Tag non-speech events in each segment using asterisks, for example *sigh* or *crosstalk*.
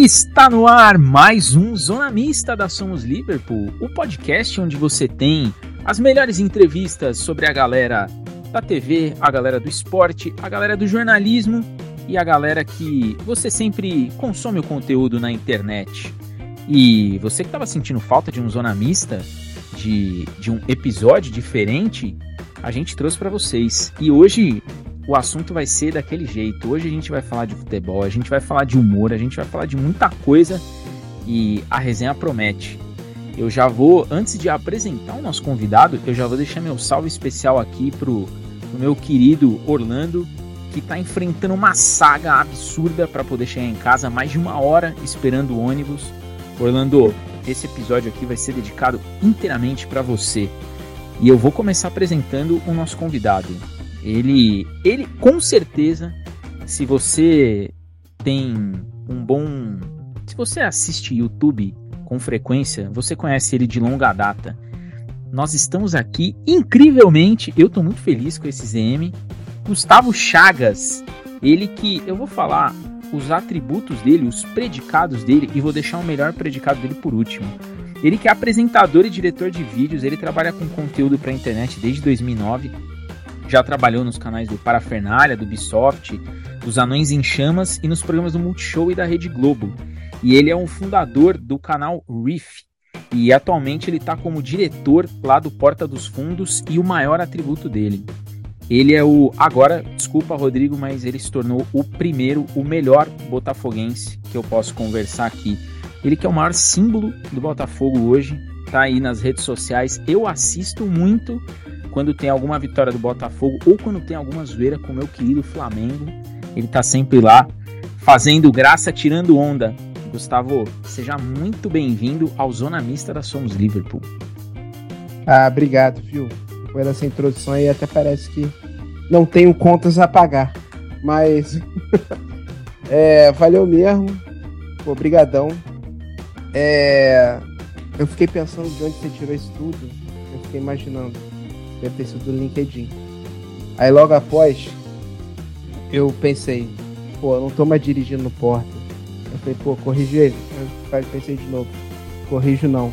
Está no ar mais um Zona Mista da Somos Liverpool, o podcast onde você tem as melhores entrevistas sobre a galera da TV, a galera do esporte, a galera do jornalismo e a galera que você sempre consome o conteúdo na internet. E você que estava sentindo falta de um Zona Mista, de, de um episódio diferente, a gente trouxe para vocês. E hoje o assunto vai ser daquele jeito. Hoje a gente vai falar de futebol, a gente vai falar de humor, a gente vai falar de muita coisa e a resenha promete. Eu já vou, antes de apresentar o nosso convidado, eu já vou deixar meu salve especial aqui pro, pro meu querido Orlando, que está enfrentando uma saga absurda para poder chegar em casa, mais de uma hora esperando o ônibus. Orlando, esse episódio aqui vai ser dedicado inteiramente para você. E eu vou começar apresentando o nosso convidado. Ele, ele com certeza, se você tem um bom, se você assiste YouTube com frequência, você conhece ele de longa data. Nós estamos aqui incrivelmente, eu estou muito feliz com esse ZM. Gustavo Chagas, ele que eu vou falar os atributos dele, os predicados dele e vou deixar o melhor predicado dele por último. Ele que é apresentador e diretor de vídeos, ele trabalha com conteúdo para internet desde 2009 já trabalhou nos canais do Parafernália, do Ubisoft, dos Anões em Chamas e nos programas do Multishow e da Rede Globo. E ele é um fundador do canal Riff. E atualmente ele está como diretor lá do Porta dos Fundos e o maior atributo dele. Ele é o. Agora, desculpa, Rodrigo, mas ele se tornou o primeiro, o melhor botafoguense que eu posso conversar aqui. Ele que é o maior símbolo do Botafogo hoje, tá aí nas redes sociais. Eu assisto muito quando tem alguma vitória do Botafogo ou quando tem alguma zoeira com o meu querido Flamengo. Ele tá sempre lá fazendo graça, tirando onda. Gustavo, seja muito bem-vindo ao Zona Mista da Somos Liverpool. Ah, obrigado, viu? Depois dessa introdução aí até parece que não tenho contas a pagar. Mas *laughs* é, valeu mesmo. Obrigadão. É, eu fiquei pensando de onde você tirou isso tudo. Eu fiquei imaginando deve ter sido do LinkedIn. Aí logo após, eu pensei, pô, eu não tô mais dirigindo no Porta. Eu falei, pô, corrigi ele. Eu pensei de novo, corrijo não.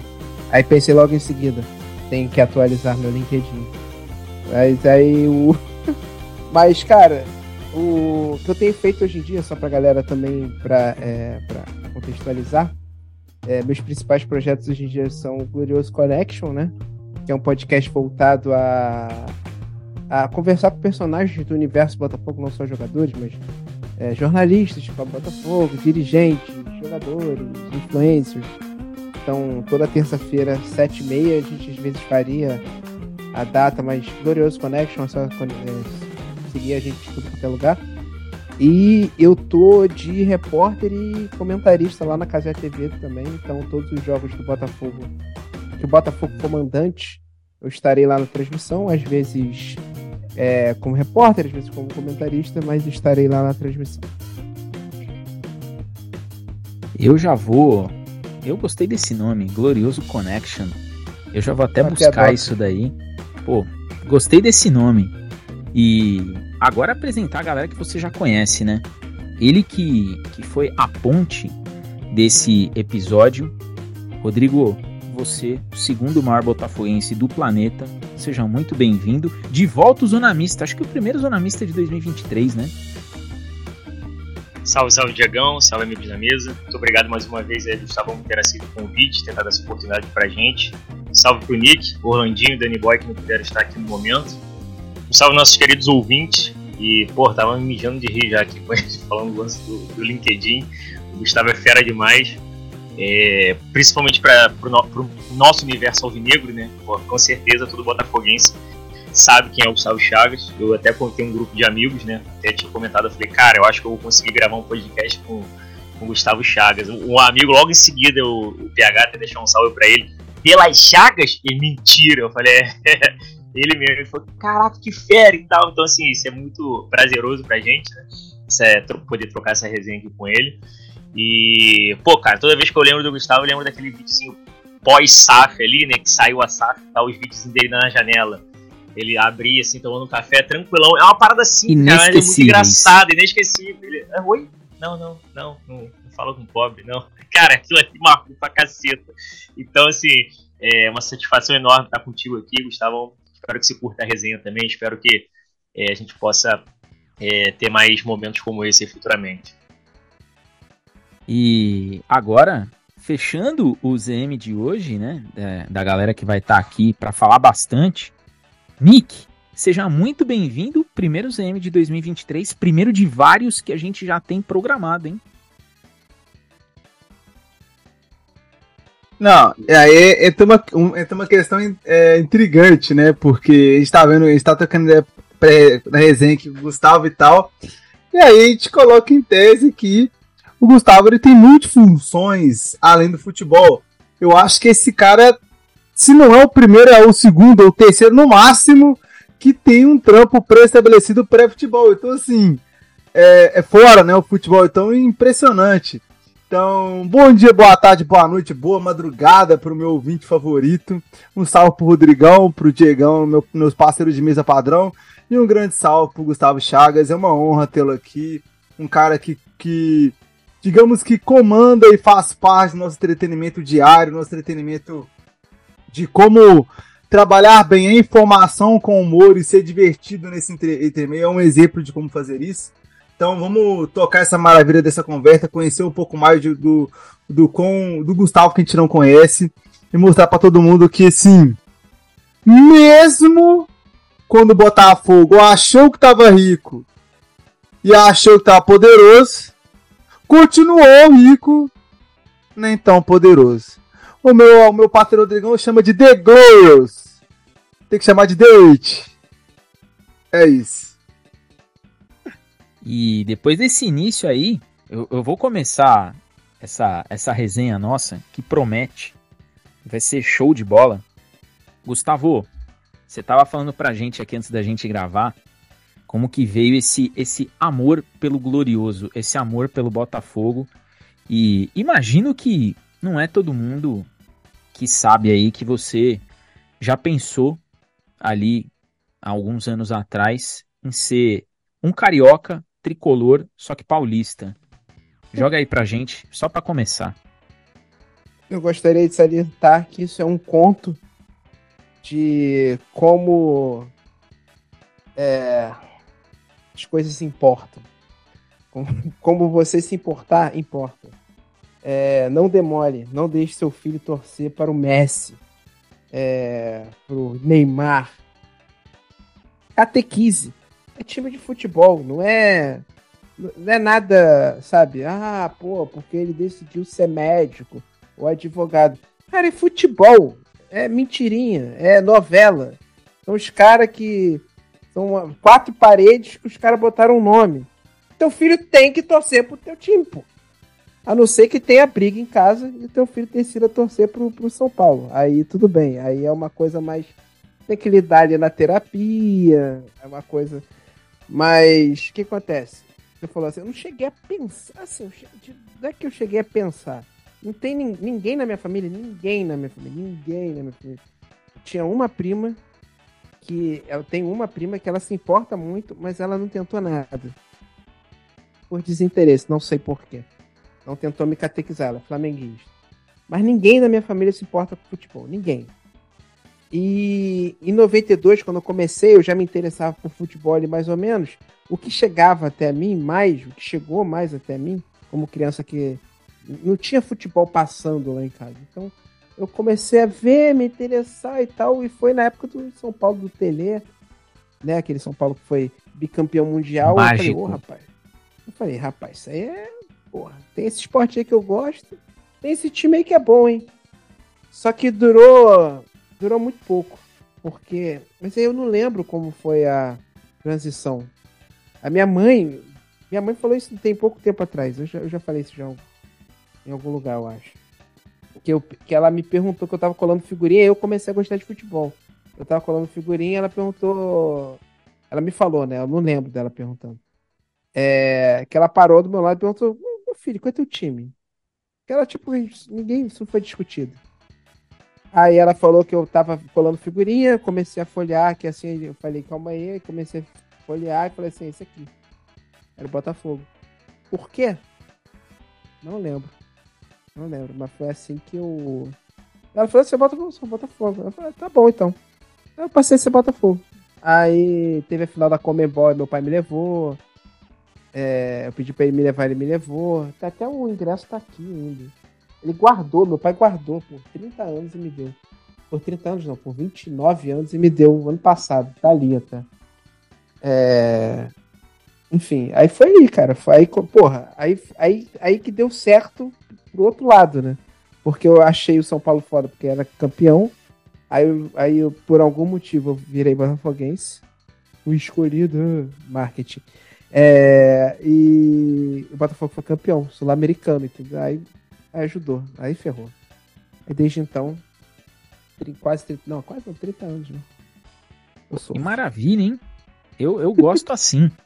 Aí pensei logo em seguida, tenho que atualizar meu LinkedIn. Mas aí o. *laughs* Mas, cara, o que eu tenho feito hoje em dia, só pra galera também, pra, é, pra contextualizar, é, meus principais projetos hoje em dia são o Glorioso Connection, né? Que é um podcast voltado a, a conversar com personagens do universo Botafogo, não só jogadores, mas é, jornalistas de Botafogo, dirigentes, jogadores, influencers. Então, toda terça-feira, sete e meia, a gente às vezes faria a data mais Glorioso Connection, é só é, seguir a gente em qualquer lugar. E eu tô de repórter e comentarista lá na Casa TV também, então todos os jogos do Botafogo que o Botafogo comandante, eu estarei lá na transmissão, às vezes é, como repórter, às vezes como comentarista, mas estarei lá na transmissão. Eu já vou. Eu gostei desse nome, Glorioso Connection. Eu já vou até buscar isso daí. Pô, gostei desse nome. E agora apresentar a galera que você já conhece, né? Ele que, que foi a ponte desse episódio. Rodrigo, você, o segundo maior botafoguense do planeta. Seja muito bem-vindo. De volta o Zonamista, acho que o primeiro Zonamista de 2023, né? Salve, salve, Diagão. Salve, amigos da mesa. Muito obrigado mais uma vez, aí, Gustavo, por ter aceito o convite, ter dado essa oportunidade pra gente. Salve pro Nick, Orlandinho, Danny Boy, que não puderam estar aqui no momento. Um salve nossos queridos ouvintes. E, pô, tava me mijando de rir já aqui *laughs* falando do do, do LinkedIn. O Gustavo é fera demais. É, principalmente para o no, nosso universo alvinegro, né? Com certeza todo botafoguense sabe quem é o Gustavo Chagas. Eu até contei um grupo de amigos, né? Até tinha comentado, eu falei, cara, eu acho que eu vou conseguir gravar um podcast com, com o Gustavo Chagas. Um amigo, logo em seguida, o, o PH até deixou um salve para ele. Pelas Chagas? E mentira! Eu falei, é, *laughs* ele mesmo. Ele falou, caraca, que fera e tal. Então, assim, isso é muito prazeroso pra gente, né? É poder trocar essa resenha aqui com ele. E, pô, cara, toda vez que eu lembro do Gustavo, eu lembro daquele videozinho pós-SAF ali, né? Que saiu a SAF, tá os vídeos dele na janela. Ele abria assim, tomando um café tranquilão. É uma parada assim, cara, é muito engraçada, inesquecível. Ele, é, oi? não, não, não, não, não fala com pobre, não. *laughs* Cara, aquilo aqui marcou pra caceta. Então, assim, é uma satisfação enorme estar contigo aqui, Gustavo. Espero que você curta a resenha também. Espero que é, a gente possa é, ter mais momentos como esse futuramente. E agora, fechando o ZM de hoje, né, da, da galera que vai estar tá aqui para falar bastante, Nick, seja muito bem-vindo, primeiro ZM de 2023, primeiro de vários que a gente já tem programado, hein? Não, aí entra uma, um, entra uma questão é, intrigante, né? Porque a gente tá vendo, a gente tá tocando ideia na resenha que o Gustavo e tal. E aí a gente coloca em tese que o Gustavo ele tem multifunções além do futebol. Eu acho que esse cara, se não é o primeiro, é o segundo ou o terceiro no máximo, que tem um trampo pré-estabelecido pré-futebol. Então, assim, é, é, fora, né? O futebol. Então, é impressionante. Então, bom dia, boa tarde, boa noite, boa madrugada para o meu ouvinte favorito. Um salve pro Rodrigão, pro Diegão, meu, meus parceiros de mesa padrão. E um grande salve pro Gustavo Chagas. É uma honra tê-lo aqui. Um cara que, que, digamos que comanda e faz parte do nosso entretenimento diário, nosso entretenimento de como trabalhar bem a informação com humor e ser divertido nesse entremeio. É um exemplo de como fazer isso. Então vamos tocar essa maravilha dessa conversa, conhecer um pouco mais de, do, do, com, do Gustavo que a gente não conhece e mostrar para todo mundo que, sim, mesmo quando o Botafogo achou que estava rico e achou que estava poderoso, continuou rico, nem tão poderoso. O meu, o meu patrão Rodrigão chama de The Glorious. Tem que chamar de The. É isso. E depois desse início aí, eu, eu vou começar essa, essa resenha nossa, que promete. Vai ser show de bola. Gustavo, você tava falando pra gente aqui antes da gente gravar como que veio esse esse amor pelo glorioso, esse amor pelo Botafogo. E imagino que não é todo mundo que sabe aí que você já pensou ali alguns anos atrás em ser um carioca tricolor, só que paulista. Joga aí pra gente, só para começar. Eu gostaria de salientar que isso é um conto de como é, as coisas importam. *laughs* Como você se importar, importa. É, não demore, não deixe seu filho torcer para o Messi, é, para o Neymar. Catequise. É time de futebol, não é, não é nada, sabe? Ah, pô, porque ele decidiu ser médico ou advogado. Cara, é futebol é mentirinha, é novela. São os caras que. São quatro paredes que os caras botaram um nome. Teu filho tem que torcer pro teu time, pô. A não ser que tenha briga em casa e teu filho decida torcer pro, pro São Paulo. Aí tudo bem. Aí é uma coisa mais. Tem que lidar ali na terapia. É uma coisa. Mas o que acontece? Você falou assim, eu não cheguei a pensar. Assim, não é que eu cheguei a pensar. Não tem ninguém na minha família, ninguém na minha família, ninguém na minha família. Tinha uma prima que eu tenho uma prima que ela se importa muito, mas ela não tentou nada. Por desinteresse, não sei porquê. Não tentou me catequizar, ela é flamenguista. Mas ninguém na minha família se importa com futebol, ninguém. E em 92, quando eu comecei, eu já me interessava por futebol ali mais ou menos. O que chegava até mim mais, o que chegou mais até mim, como criança que não tinha futebol passando lá em casa. Então eu comecei a ver, me interessar e tal, e foi na época do São Paulo do Tele, né? Aquele São Paulo que foi bicampeão mundial. Mágico. Eu falei, ô, oh, rapaz. Eu falei, rapaz, isso aí é. Porra, tem esse esporte aí que eu gosto, tem esse time aí que é bom, hein? Só que durou. Durou muito pouco. Porque. Mas aí eu não lembro como foi a transição. A minha mãe. Minha mãe falou isso tem pouco tempo atrás. Eu já, eu já falei isso já em algum lugar, eu acho. Que, eu, que ela me perguntou que eu tava colando figurinha e eu comecei a gostar de futebol. Eu tava colando figurinha ela perguntou. Ela me falou, né? Eu não lembro dela perguntando. É, que ela parou do meu lado e perguntou: Meu filho, qual é teu time? Que ela, tipo, ninguém. Isso foi discutido. Aí ela falou que eu tava colando figurinha, comecei a folhear, que assim, eu falei, calma aí, comecei a folhear e falei assim, esse aqui. Era o Botafogo. Por quê? Não lembro. Não lembro, mas foi assim que eu. Ela falou: você bota você Botafogo. Eu falei: tá bom então. Eu passei a ser Botafogo. Aí teve a final da Comembol meu pai me levou. É, eu pedi pra ele me levar, ele me levou. Tá até o ingresso tá aqui ainda. Ele guardou, meu pai guardou por 30 anos e me deu. Por 30 anos não, por 29 anos e me deu ano passado. Tá ali até. É... Enfim, aí foi aí, cara. Foi aí, porra, aí, aí, aí que deu certo pro outro lado, né? Porque eu achei o São Paulo foda porque era campeão. Aí, aí eu, por algum motivo, eu virei botafoguense. O escolhido, ah, marketing. É, e o Botafogo foi campeão, sul-americano, entendeu? Aí, aí, ajudou, aí ferrou. E desde então, quase 30, não, quase 30 anos, né? Eu sou. Que maravilha, hein? Eu, eu gosto assim. *laughs*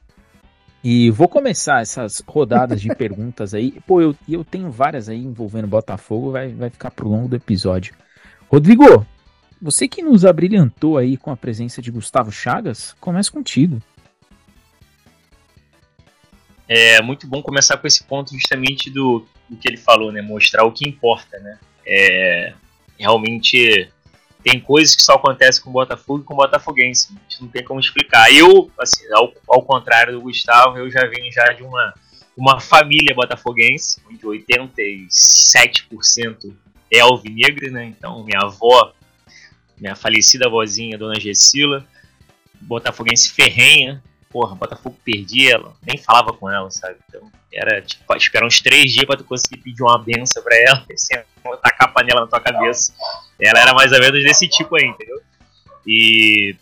E vou começar essas rodadas de *laughs* perguntas aí. Pô, eu, eu tenho várias aí envolvendo Botafogo, vai, vai ficar pro longo do episódio. Rodrigo, você que nos abrilhantou aí com a presença de Gustavo Chagas, começa contigo. É muito bom começar com esse ponto justamente do, do que ele falou, né? Mostrar o que importa, né? É, realmente tem coisas que só acontecem com o Botafogo e com o Botafoguense. A gente não tem como explicar. Eu, assim, ao, ao contrário do Gustavo, eu já venho já de uma, uma família botafoguense, onde 87% é alvinegra, né? Então, minha avó, minha falecida avózinha, Dona Gessila, botafoguense ferrenha, porra, Botafogo perdia ela, nem falava com ela, sabe? Então, era tipo, esperar uns três dias pra tu conseguir pedir uma benção pra ela, *laughs* assim, tacar a panela na tua cabeça. Ela era mais ou menos desse tipo aí, entendeu? E.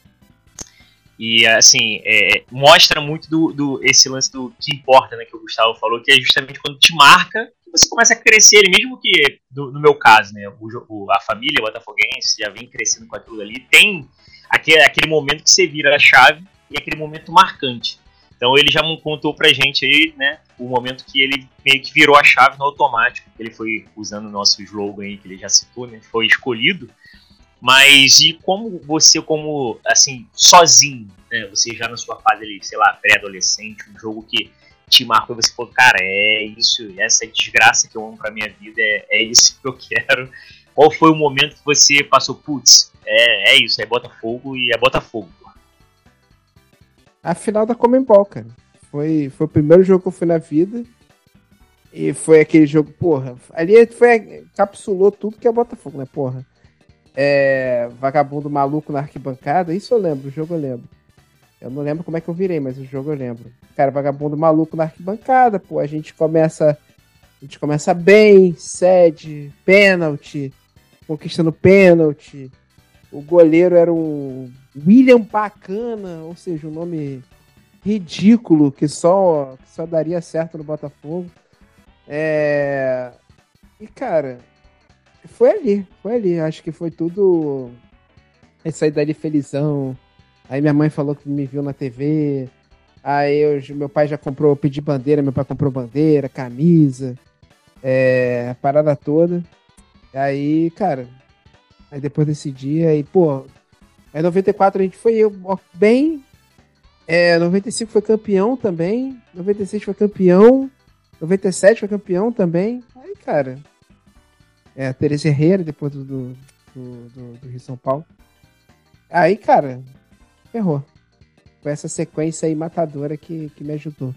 E assim, é, mostra muito do, do, esse lance do que importa, né? Que o Gustavo falou, que é justamente quando te marca você começa a crescer, mesmo que, no, no meu caso, né? O, a família botafoguense já vem crescendo com aquilo ali, tem aquele, aquele momento que você vira a chave e aquele momento marcante. Então ele já contou pra gente aí, né, o momento que ele meio que virou a chave no automático. Ele foi usando o nosso slogan aí, que ele já citou, né, foi escolhido. Mas e como você, como, assim, sozinho, né, você já na sua fase ali, sei lá, pré-adolescente, um jogo que te marcou e você falou, cara, é isso, essa desgraça que eu amo pra minha vida, é, é isso que eu quero. Qual foi o momento que você passou, putz, é, é isso, é Botafogo e é Botafogo a final da Comembol, cara. Foi, foi o primeiro jogo que eu fui na vida. E foi aquele jogo, porra. Ali foi, capsulou tudo que é Botafogo, né, porra? É, vagabundo maluco na arquibancada, isso eu lembro, o jogo eu lembro. Eu não lembro como é que eu virei, mas o jogo eu lembro. Cara, vagabundo maluco na arquibancada, pô, a gente começa. A gente começa bem, cede, pênalti, conquistando pênalti. O goleiro era um William Bacana, ou seja, um nome ridículo que só, que só daria certo no Botafogo. É... E, cara, foi ali, foi ali. Acho que foi tudo. Eu saí dali felizão. Aí minha mãe falou que me viu na TV. Aí eu, meu pai já comprou, eu pedi bandeira, meu pai comprou bandeira, camisa, é, a parada toda. Aí, cara, aí depois desse dia, aí, pô, Aí 94 a gente foi bem. É, 95 foi campeão também. 96 foi campeão. 97 foi campeão também. Aí, cara. É, a Teresa Herrera, depois do, do, do, do Rio São Paulo. Aí, cara, ferrou. Foi essa sequência aí matadora que, que me ajudou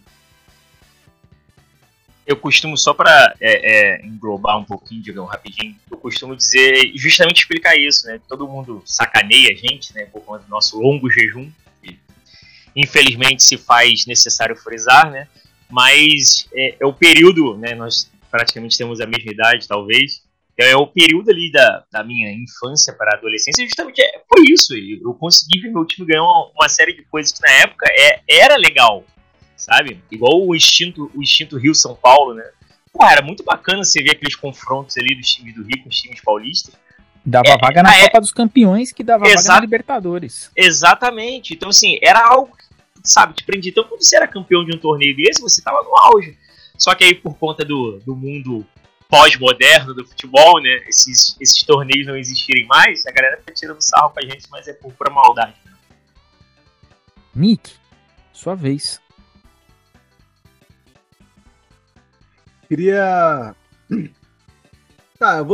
eu costumo, só para é, é, englobar um pouquinho, digamos, rapidinho, eu costumo dizer, justamente explicar isso, né? Todo mundo sacaneia a gente, né? Por conta do nosso longo jejum. Infelizmente se faz necessário frisar, né? Mas é, é, o período, né? Nós praticamente temos a mesma idade, talvez. É o período ali da, da minha infância para a adolescência, justamente é, foi isso. Eu consegui ver meu time ganhar uma, uma série de coisas que na época é, era legal sabe? Igual o instinto, o instinto Rio São Paulo, né? Pô, era muito bacana você ver aqueles confrontos ali dos times do Rio com os times paulistas. Dava é, vaga na é, Copa dos Campeões, que dava vaga na Libertadores. Exatamente. Então, assim, era algo, sabe, te prendia. Então, quando você era campeão de um torneio desse, você tava no auge. Só que aí, por conta do, do mundo pós-moderno do futebol, né, esses, esses torneios não existirem mais, a galera tá tirando sarro com a gente, mas é por pura maldade. Nick, sua vez. queria. Tá, eu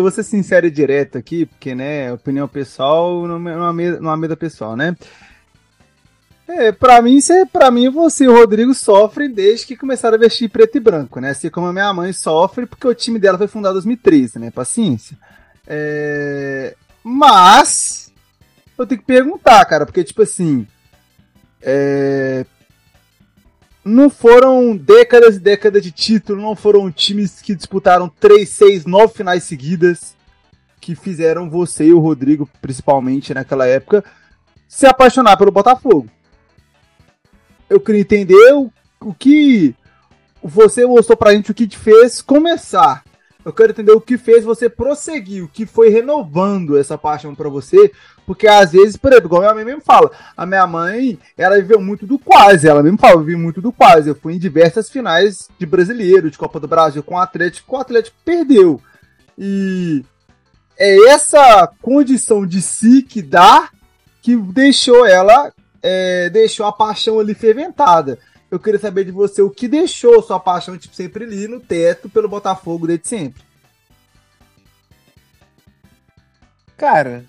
vou ser sincero e direto aqui, porque, né, opinião pessoal não é uma mesa, não é mesa pessoal, né? É, pra mim, cê, pra mim, você e o Rodrigo sofrem desde que começaram a vestir preto e branco, né? Assim como a minha mãe sofre, porque o time dela foi fundado em 2013, né? Paciência. É... Mas, eu tenho que perguntar, cara, porque, tipo assim, é não foram décadas e décadas de título, não foram times que disputaram 3, 6, 9 finais seguidas que fizeram você e o Rodrigo, principalmente naquela época, se apaixonar pelo Botafogo. Eu queria entender o, o que você mostrou pra gente, o que te fez começar eu quero entender o que fez você prosseguir, o que foi renovando essa paixão para você, porque às vezes, por exemplo, igual minha mãe mesmo fala, a minha mãe, ela viveu muito do quase, ela mesmo fala, eu vivi muito do quase, eu fui em diversas finais de brasileiro, de Copa do Brasil com o Atlético, o Atlético perdeu. E é essa condição de si que dá que deixou ela, é, deixou a paixão ali ferventada. Eu queria saber de você o que deixou sua paixão tipo, sempre ali no teto pelo Botafogo desde sempre. Cara,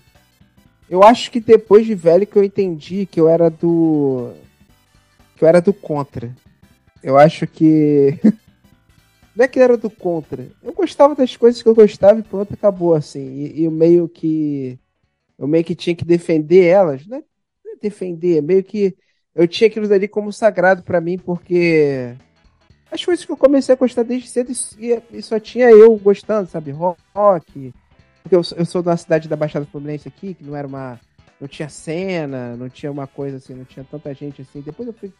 eu acho que depois de velho que eu entendi que eu era do. que eu era do contra. Eu acho que. *laughs* Não é que era do contra. Eu gostava das coisas que eu gostava e pronto, acabou assim. E, e meio que. Eu meio que tinha que defender elas. Não é defender, meio que eu tinha aquilo dali como sagrado para mim, porque as coisas que eu comecei a gostar desde cedo e, só tinha eu gostando, sabe? Rock. Porque eu, eu sou de uma cidade da Baixada Fluminense aqui, que não era uma. Não tinha cena, não tinha uma coisa assim, não tinha tanta gente assim. Depois eu fui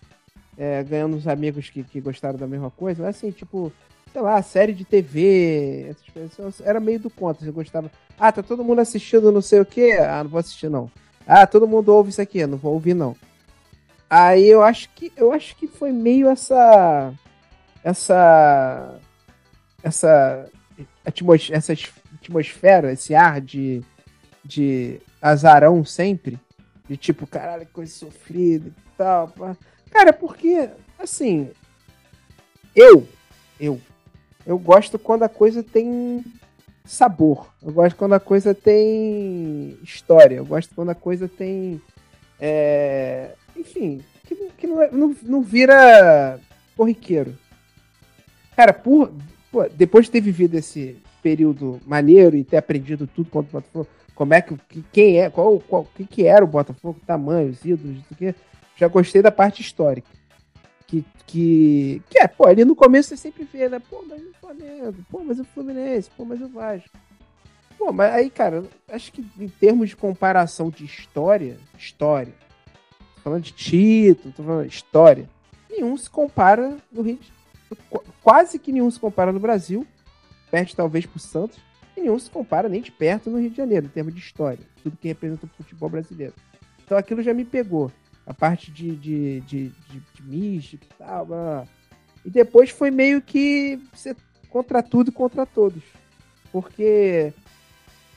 é, ganhando uns amigos que, que gostaram da mesma coisa, mas assim, tipo, sei lá, série de TV, essas coisas. Era meio do contra, você gostava. Ah, tá todo mundo assistindo não sei o quê? Ah, não vou assistir não. Ah, todo mundo ouve isso aqui, não vou ouvir não. Aí eu acho que eu acho que foi meio essa essa essa atmos, essa atmosfera, esse ar de de azarão sempre, de tipo, caralho, coisa sofrida e tal. Cara, porque assim, eu eu eu gosto quando a coisa tem sabor. Eu gosto quando a coisa tem história. Eu gosto quando a coisa tem é, enfim, que, que não, é, não, não vira corriqueiro. Cara, por, pô, depois de ter vivido esse período maneiro e ter aprendido tudo contra o Botafogo, como é que, quem é, qual, qual que, que era o Botafogo, tamanho, os ídolos, isso aqui, já gostei da parte histórica. Que, que, que é, pô, ali no começo você sempre vê, né? Pô, mas o Flamengo, pô, mas o Fluminense, pô, mas o Vasco. Pô, mas aí, cara, acho que em termos de comparação de história, história, falando de título, tô falando de história. Nenhum se compara no Rio de... Quase que nenhum se compara no Brasil. Perde talvez pro Santos. E nenhum se compara nem de perto no Rio de Janeiro, em termos de história. Tudo que representa o futebol brasileiro. Então aquilo já me pegou. A parte de, de, de, de, de mística e tal. Blá, blá. E depois foi meio que contra tudo e contra todos. Porque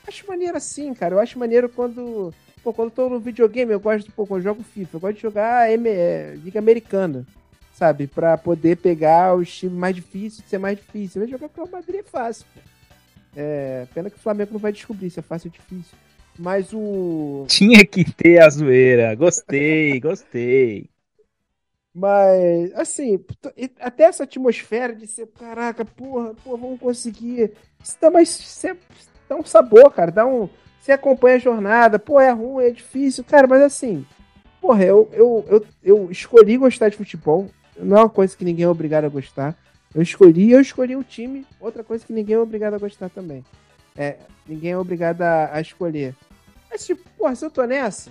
acho maneiro assim, cara. Eu acho maneiro quando Pô, quando eu tô no videogame, eu gosto, pô, quando eu jogo FIFA, eu gosto de jogar M é, Liga Americana, sabe? Pra poder pegar os times mais difíceis, ser mais difícil. Eu jogar com o Madrid é fácil, pô. É, pena que o Flamengo não vai descobrir se é fácil ou difícil. Mas o. Tinha que ter a zoeira. Gostei, *laughs* gostei. Mas, assim, até essa atmosfera de ser, caraca, porra, porra, vamos conseguir. Isso dá mais. Isso dá um sabor, cara. Dá um você acompanha a jornada, pô, é ruim, é difícil, cara, mas assim, porra, eu, eu, eu, eu escolhi gostar de futebol, não é uma coisa que ninguém é obrigado a gostar. Eu escolhi, eu escolhi o time, outra coisa que ninguém é obrigado a gostar também. É, ninguém é obrigado a, a escolher. Mas, tipo, porra, se eu tô nessa,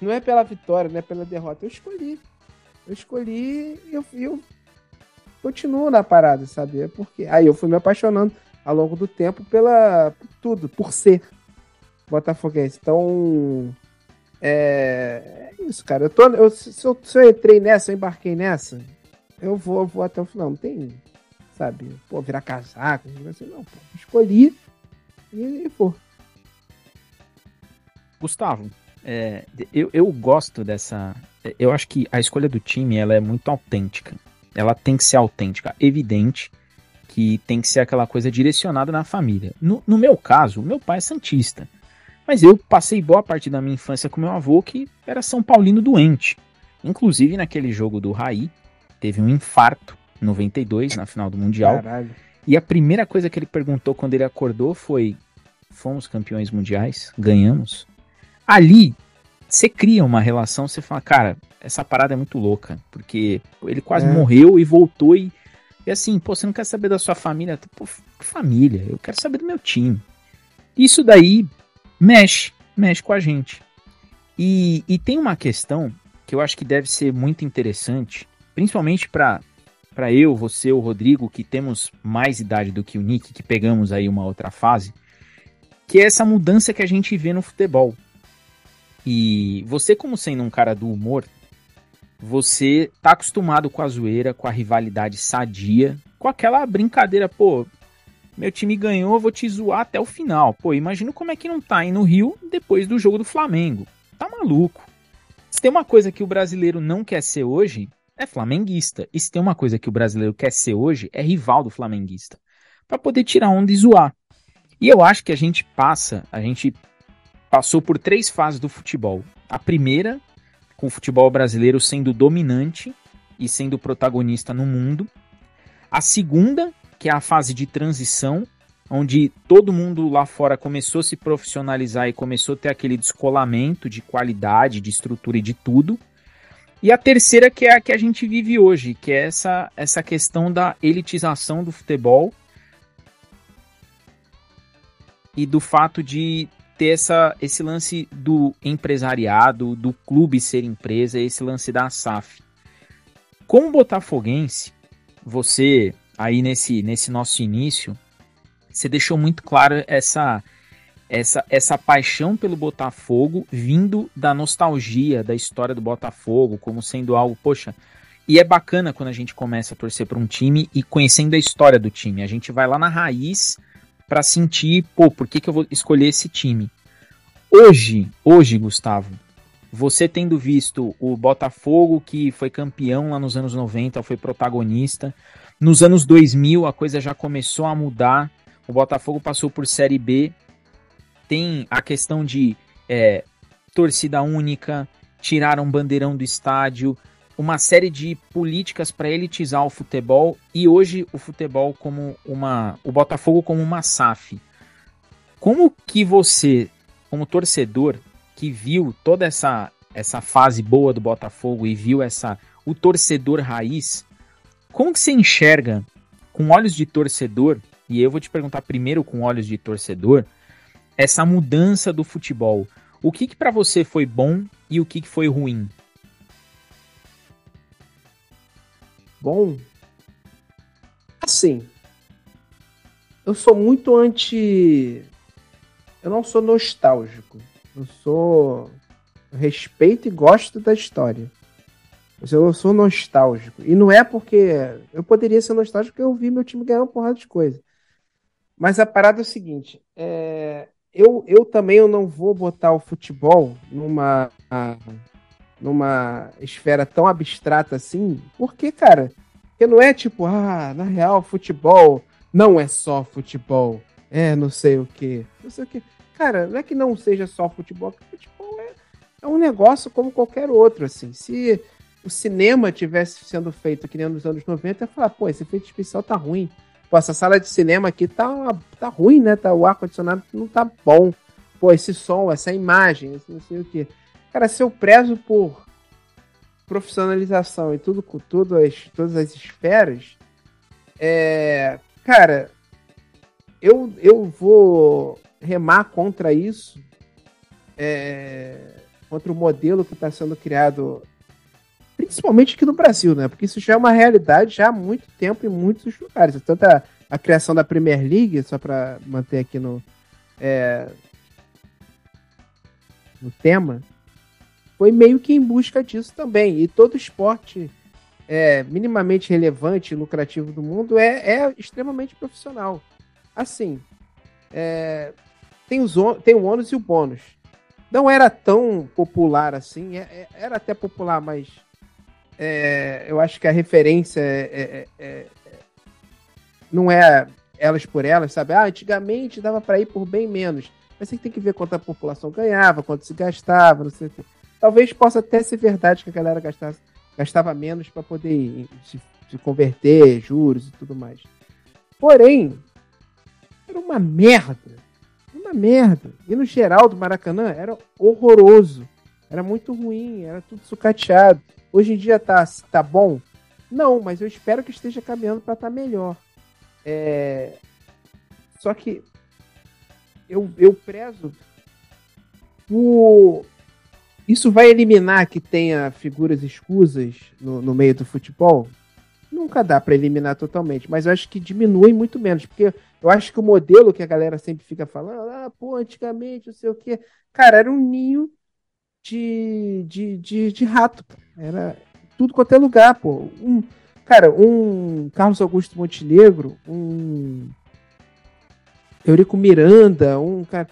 não é pela vitória, não é pela derrota, eu escolhi. Eu escolhi e eu, eu continuo na parada, sabe? É porque aí eu fui me apaixonando ao longo do tempo pela por tudo, por ser. Botafoguense. Então, é, é isso, cara. Eu tô, eu, se, eu, se eu entrei nessa, eu embarquei nessa, eu vou, vou até o final. Não tem, sabe, pô, virar casaco, assim, não, pô, escolhi e, e vou. Gustavo, é, eu, eu gosto dessa. Eu acho que a escolha do time ela é muito autêntica. Ela tem que ser autêntica. Evidente que tem que ser aquela coisa direcionada na família. No, no meu caso, meu pai é santista. Mas eu passei boa parte da minha infância com meu avô que era São Paulino doente. Inclusive naquele jogo do Raí, teve um infarto, 92, na final do Mundial. Caralho. E a primeira coisa que ele perguntou quando ele acordou foi: fomos campeões mundiais? Ganhamos? Ali, você cria uma relação, você fala, cara, essa parada é muito louca, porque ele quase é. morreu e voltou e, e assim, pô, você não quer saber da sua família? Pô, família, eu quero saber do meu time. Isso daí mexe, mexe com a gente. E, e tem uma questão que eu acho que deve ser muito interessante, principalmente para para eu, você, o Rodrigo, que temos mais idade do que o Nick, que pegamos aí uma outra fase, que é essa mudança que a gente vê no futebol. E você, como sendo um cara do humor, você tá acostumado com a zoeira, com a rivalidade sadia, com aquela brincadeira, pô, meu time ganhou, eu vou te zoar até o final. Pô, imagina como é que não tá aí no Rio depois do jogo do Flamengo. Tá maluco. Se tem uma coisa que o brasileiro não quer ser hoje, é flamenguista. E se tem uma coisa que o brasileiro quer ser hoje, é rival do flamenguista. para poder tirar onda e zoar. E eu acho que a gente passa, a gente passou por três fases do futebol. A primeira, com o futebol brasileiro sendo dominante e sendo protagonista no mundo. A segunda, que é a fase de transição, onde todo mundo lá fora começou a se profissionalizar e começou a ter aquele descolamento de qualidade, de estrutura e de tudo. E a terceira que é a que a gente vive hoje, que é essa, essa questão da elitização do futebol e do fato de ter essa, esse lance do empresariado, do clube ser empresa, esse lance da SAF. Como botafoguense, você aí nesse, nesse nosso início, você deixou muito claro essa essa essa paixão pelo Botafogo vindo da nostalgia da história do Botafogo como sendo algo, poxa, e é bacana quando a gente começa a torcer para um time e conhecendo a história do time. A gente vai lá na raiz para sentir, pô, por que, que eu vou escolher esse time? Hoje, hoje, Gustavo, você tendo visto o Botafogo que foi campeão lá nos anos 90, foi protagonista, nos anos 2000 a coisa já começou a mudar o Botafogo passou por Série B. Tem a questão de é, torcida única, tiraram bandeirão do estádio, uma série de políticas para elitizar o futebol e hoje o futebol como uma. o Botafogo como uma SAF. Como que você, como torcedor, que viu toda essa, essa fase boa do Botafogo e viu essa o torcedor raiz, como que você enxerga com olhos de torcedor e eu vou te perguntar primeiro com olhos de torcedor, essa mudança do futebol. O que, que para você foi bom e o que, que foi ruim? Bom, assim, eu sou muito anti. Eu não sou nostálgico. Eu sou. Eu respeito e gosto da história. Eu sou nostálgico. E não é porque. Eu poderia ser nostálgico porque eu vi meu time ganhar uma porrada de coisa. Mas a parada é o seguinte: é, eu, eu também eu não vou botar o futebol numa, numa esfera tão abstrata assim, porque, cara, que não é tipo, ah, na real, futebol não é só futebol, é não sei o que, não sei o que. Cara, não é que não seja só futebol, futebol é, é um negócio como qualquer outro, assim. Se o cinema tivesse sendo feito aqui nos anos 90, eu ia falar, pô, esse efeito especial tá ruim. Pô, essa sala de cinema aqui tá, tá ruim, né? Tá, o ar-condicionado não tá bom. Pô, esse som, essa imagem, não sei o que. Cara, se eu prezo por profissionalização e tudo com tudo as, todas as esferas, é, cara, eu, eu vou remar contra isso, é, contra o modelo que está sendo criado principalmente aqui no Brasil, né? Porque isso já é uma realidade já há muito tempo em muitos lugares. Tanto a, a criação da Premier League, só para manter aqui no, é, no tema, foi meio que em busca disso também. E todo esporte é, minimamente relevante e lucrativo do mundo é, é extremamente profissional. Assim, é, tem, os, tem o ônus e o bônus. Não era tão popular assim, é, é, era até popular, mas é, eu acho que a referência é, é, é, não é elas por elas, sabe? Ah, antigamente dava para ir por bem menos. Mas você tem que ver quanto a população ganhava, quanto se gastava, não sei. Talvez possa até ser verdade que a galera gastasse, gastava menos para poder se, se converter, juros e tudo mais. Porém, era uma merda. Uma merda. E no geral do Maracanã era horroroso. Era muito ruim, era tudo sucateado. Hoje em dia tá, tá bom? Não, mas eu espero que esteja caminhando para estar tá melhor. É... Só que eu, eu prezo por. Isso vai eliminar que tenha figuras escusas no, no meio do futebol? Nunca dá para eliminar totalmente, mas eu acho que diminui muito menos, porque eu acho que o modelo que a galera sempre fica falando, ah, pô, antigamente, não sei o quê, cara, era um ninho de, de, de, de rato. Era tudo quanto é lugar, pô. Um, cara, um Carlos Augusto Montenegro, um Eurico Miranda, um cara.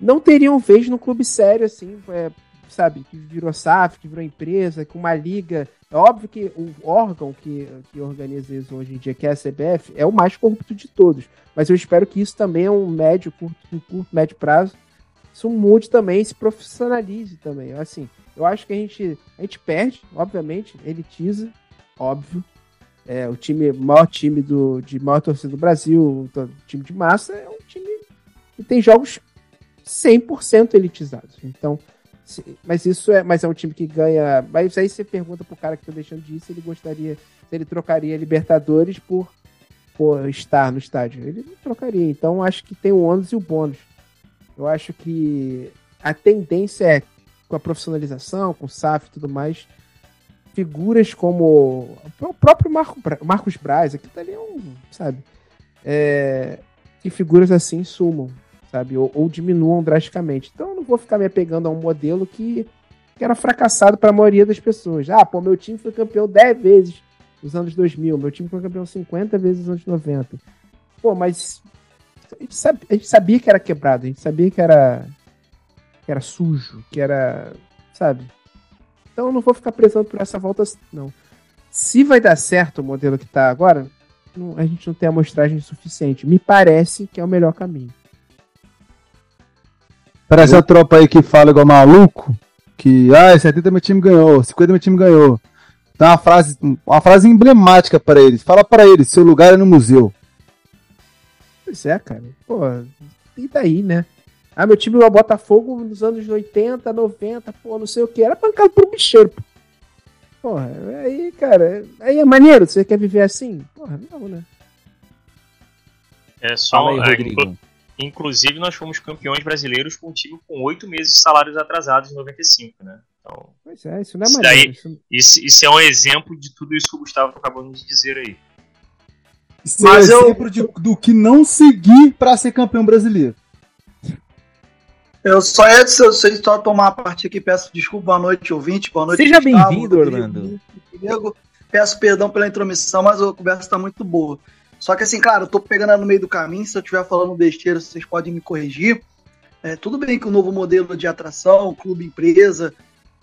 Não teriam vez no clube sério, assim, é, sabe, que virou SAF, que virou empresa, com uma liga. É óbvio que o órgão que, que organiza isso hoje em dia, que é a CBF, é o mais corrupto de todos. Mas eu espero que isso também é um médio, curto, curto, médio prazo, isso mude também, se profissionalize também. Assim, eu acho que a gente, a gente perde, obviamente, elitiza, óbvio. É, o time, maior time do, de maior torcida do Brasil, o time de massa, é um time que tem jogos 100% elitizados. Então, se, mas isso é, mas é um time que ganha. Mas aí você pergunta pro cara que tá deixando de ir se ele gostaria, se ele trocaria Libertadores por, por estar no estádio. Ele não trocaria. Então, acho que tem o ônus e o bônus. Eu acho que a tendência é, com a profissionalização, com o SAF e tudo mais, figuras como o próprio Marco, Marcos Braz, aqui tá ali é um, sabe, é, que figuras assim sumam, sabe, ou, ou, diminuam drasticamente. Então eu não vou ficar me apegando a um modelo que, que era fracassado para a maioria das pessoas. Ah, pô, meu time foi campeão 10 vezes nos anos 2000, meu time foi campeão 50 vezes nos anos 90. Pô, mas a gente, sabia, a gente sabia que era quebrado, a gente sabia que era, que era sujo, que era. Sabe? Então eu não vou ficar prezando por essa volta, não. Se vai dar certo o modelo que tá agora, não, a gente não tem amostragem suficiente. Me parece que é o melhor caminho. Parece a tropa aí que fala igual maluco, que ah, 70 meu time ganhou, 50 meu time ganhou. Dá uma frase, uma frase emblemática para eles. Fala para eles, seu lugar é no museu. Pois é, cara. Pô, e daí, né? Ah, meu time o Botafogo nos anos 80, 90, pô, não sei o que. Era pancado por um bicheiro, pô. Porra, aí, cara, aí é maneiro, você quer viver assim? Porra, não, né? É só. Aí, é, inclusive, nós fomos campeões brasileiros com um time com oito meses de salários atrasados em 95, né? Então, pois é, isso não é maneiro. Daí, isso... Isso, isso é um exemplo de tudo isso que o Gustavo acabou de dizer aí. Mas é eu... exemplo de, do que não seguir para ser campeão brasileiro. Eu só ia só tomar a parte aqui, peço desculpa, boa noite, ouvinte, boa noite. Seja bem-vindo, Orlando. Diego, peço perdão pela intromissão, mas a conversa está muito boa. Só que assim, claro, eu tô pegando no meio do caminho, se eu estiver falando besteira, vocês podem me corrigir. É, tudo bem que o novo modelo de atração, clube empresa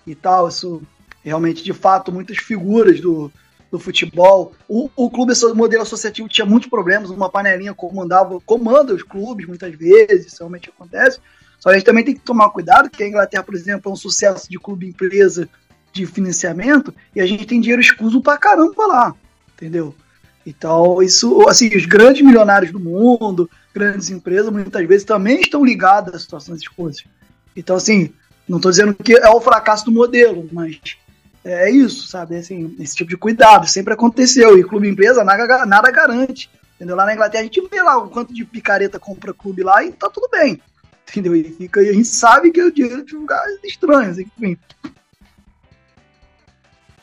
e tal, isso realmente, de fato, muitas figuras do, do futebol. O, o clube o modelo associativo tinha muitos problemas, uma panelinha comandava, comanda os clubes muitas vezes, isso realmente acontece. Só a gente também tem que tomar cuidado, que a Inglaterra, por exemplo, é um sucesso de clube empresa de financiamento e a gente tem dinheiro escuso pra caramba lá, entendeu? Então, isso, assim, os grandes milionários do mundo, grandes empresas, muitas vezes também estão ligadas a situações escusas. Então, assim, não estou dizendo que é o fracasso do modelo, mas é isso, sabe? Assim, esse tipo de cuidado sempre aconteceu. E clube empresa nada, nada garante. Entendeu? Lá na Inglaterra a gente vê lá o quanto de picareta compra clube lá e tá tudo bem. Entendeu? E, fica, e a gente sabe que é o dinheiro de lugares estranhos, enfim.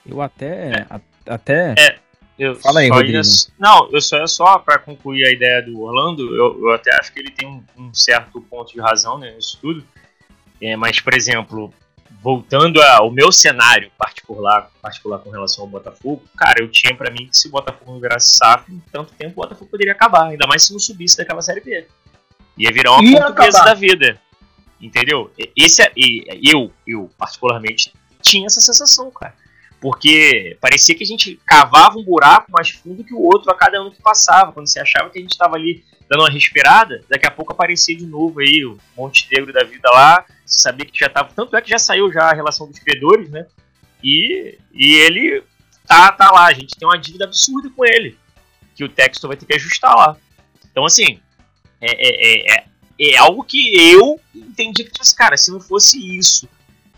Eu até. É. A, até. É, eu Fala aí, Rodrigo. Ia, não, eu só é só para concluir a ideia do Orlando, eu, eu até acho que ele tem um, um certo ponto de razão né, nisso tudo. É, mas, por exemplo, voltando ao meu cenário particular, particular com relação ao Botafogo, cara, eu tinha para mim que se o Botafogo não virasse SAF, em tanto tempo o Botafogo poderia acabar, ainda mais se não subisse daquela Série B. Ia virar uma Ia portuguesa acabar. da vida. Entendeu? Esse, é, eu, eu, particularmente, tinha essa sensação, cara. Porque parecia que a gente cavava um buraco mais fundo que o outro a cada ano que passava. Quando você achava que a gente estava ali dando uma respirada, daqui a pouco aparecia de novo aí o Monte Negro da vida lá. Você que já estava. Tanto é que já saiu já a relação dos credores, né? E, e ele tá, tá lá. A gente tem uma dívida absurda com ele. Que o texto vai ter que ajustar lá. Então, assim, é, é, é, é algo que eu entendi que, tipo, cara, se não fosse isso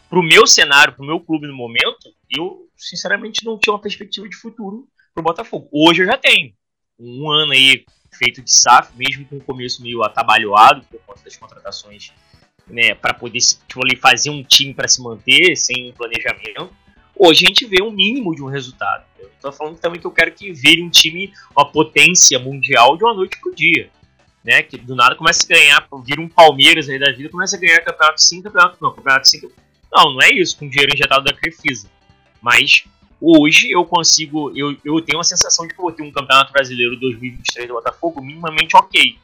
pro meu cenário, pro meu clube no momento, eu sinceramente não tinha uma perspectiva de futuro pro Botafogo. Hoje eu já tenho. Um ano aí feito de SAF, mesmo com o começo meio atabalhoado por conta das contratações, né, para poder tipo, ali, fazer um time para se manter sem um planejamento. Hoje a gente vê um mínimo de um resultado. Eu estou falando também que eu quero que vire um time, uma potência mundial de uma noite pro dia. Né, que do nada começa a ganhar, vira um Palmeiras aí da vida, começa a ganhar campeonato sim, campeonato não, campeonato sim. Não, não é isso, com dinheiro injetado da Crefisa. Mas hoje eu consigo, eu, eu tenho a sensação de que vou ter um Campeonato Brasileiro 2023 do Botafogo minimamente ok.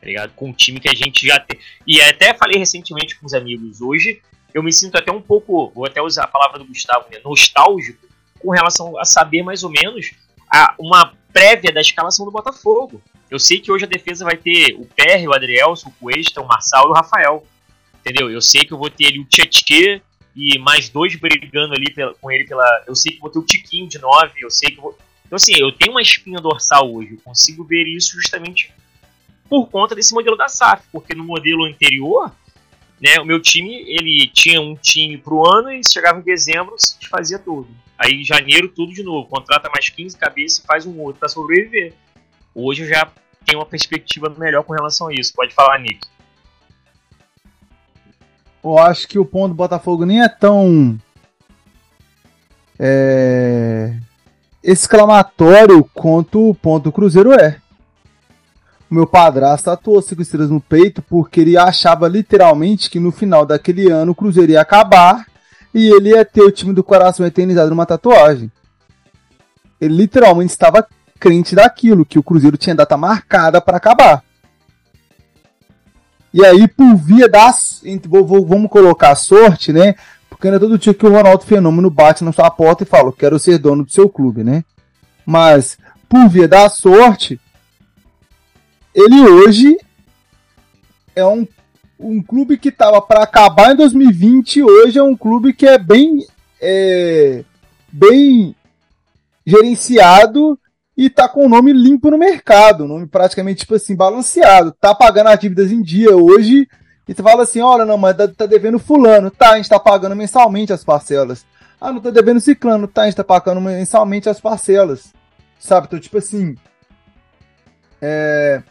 Tá ligado? Com o time que a gente já tem. E até falei recentemente com os amigos hoje, eu me sinto até um pouco, vou até usar a palavra do Gustavo, né, nostálgico, com relação a saber mais ou menos a, uma prévia da escalação do Botafogo. Eu sei que hoje a defesa vai ter o PR, o Adrielson, o Cuesta, o Marçal e o Rafael. Entendeu? Eu sei que eu vou ter ali o Tietchan, e mais dois brigando ali pela, com ele pela. Eu sei que vou ter o Tiquinho de 9, eu sei que vou. Então, assim, eu tenho uma espinha dorsal hoje, eu consigo ver isso justamente por conta desse modelo da SAF, porque no modelo anterior, né, o meu time, ele tinha um time pro ano e chegava em dezembro, se fazia tudo. Aí em janeiro, tudo de novo, contrata mais 15 cabeças e faz um outro para sobreviver. Hoje eu já tenho uma perspectiva melhor com relação a isso. Pode falar, Nick eu acho que o ponto do Botafogo nem é tão é, exclamatório quanto o ponto do Cruzeiro é. O meu padrasto atuou cinco estrelas no peito porque ele achava literalmente que no final daquele ano o Cruzeiro ia acabar e ele ia ter o time do coração eternizado numa tatuagem. Ele literalmente estava crente daquilo, que o Cruzeiro tinha data marcada para acabar. E aí, por via das. Vamos colocar sorte, né? Porque não é todo dia que o Ronaldo Fenômeno bate na sua porta e fala: Quero ser dono do seu clube, né? Mas, por via da sorte, ele hoje é um, um clube que estava para acabar em 2020. Hoje é um clube que é bem. É, bem gerenciado e tá com o nome limpo no mercado, nome praticamente, tipo assim, balanceado. Tá pagando as dívidas em dia hoje, e tu fala assim, olha, não, mas tá, tá devendo fulano, tá, a gente tá pagando mensalmente as parcelas. Ah, não tá devendo ciclano, tá, a gente tá pagando mensalmente as parcelas. Sabe, então, tipo assim, é...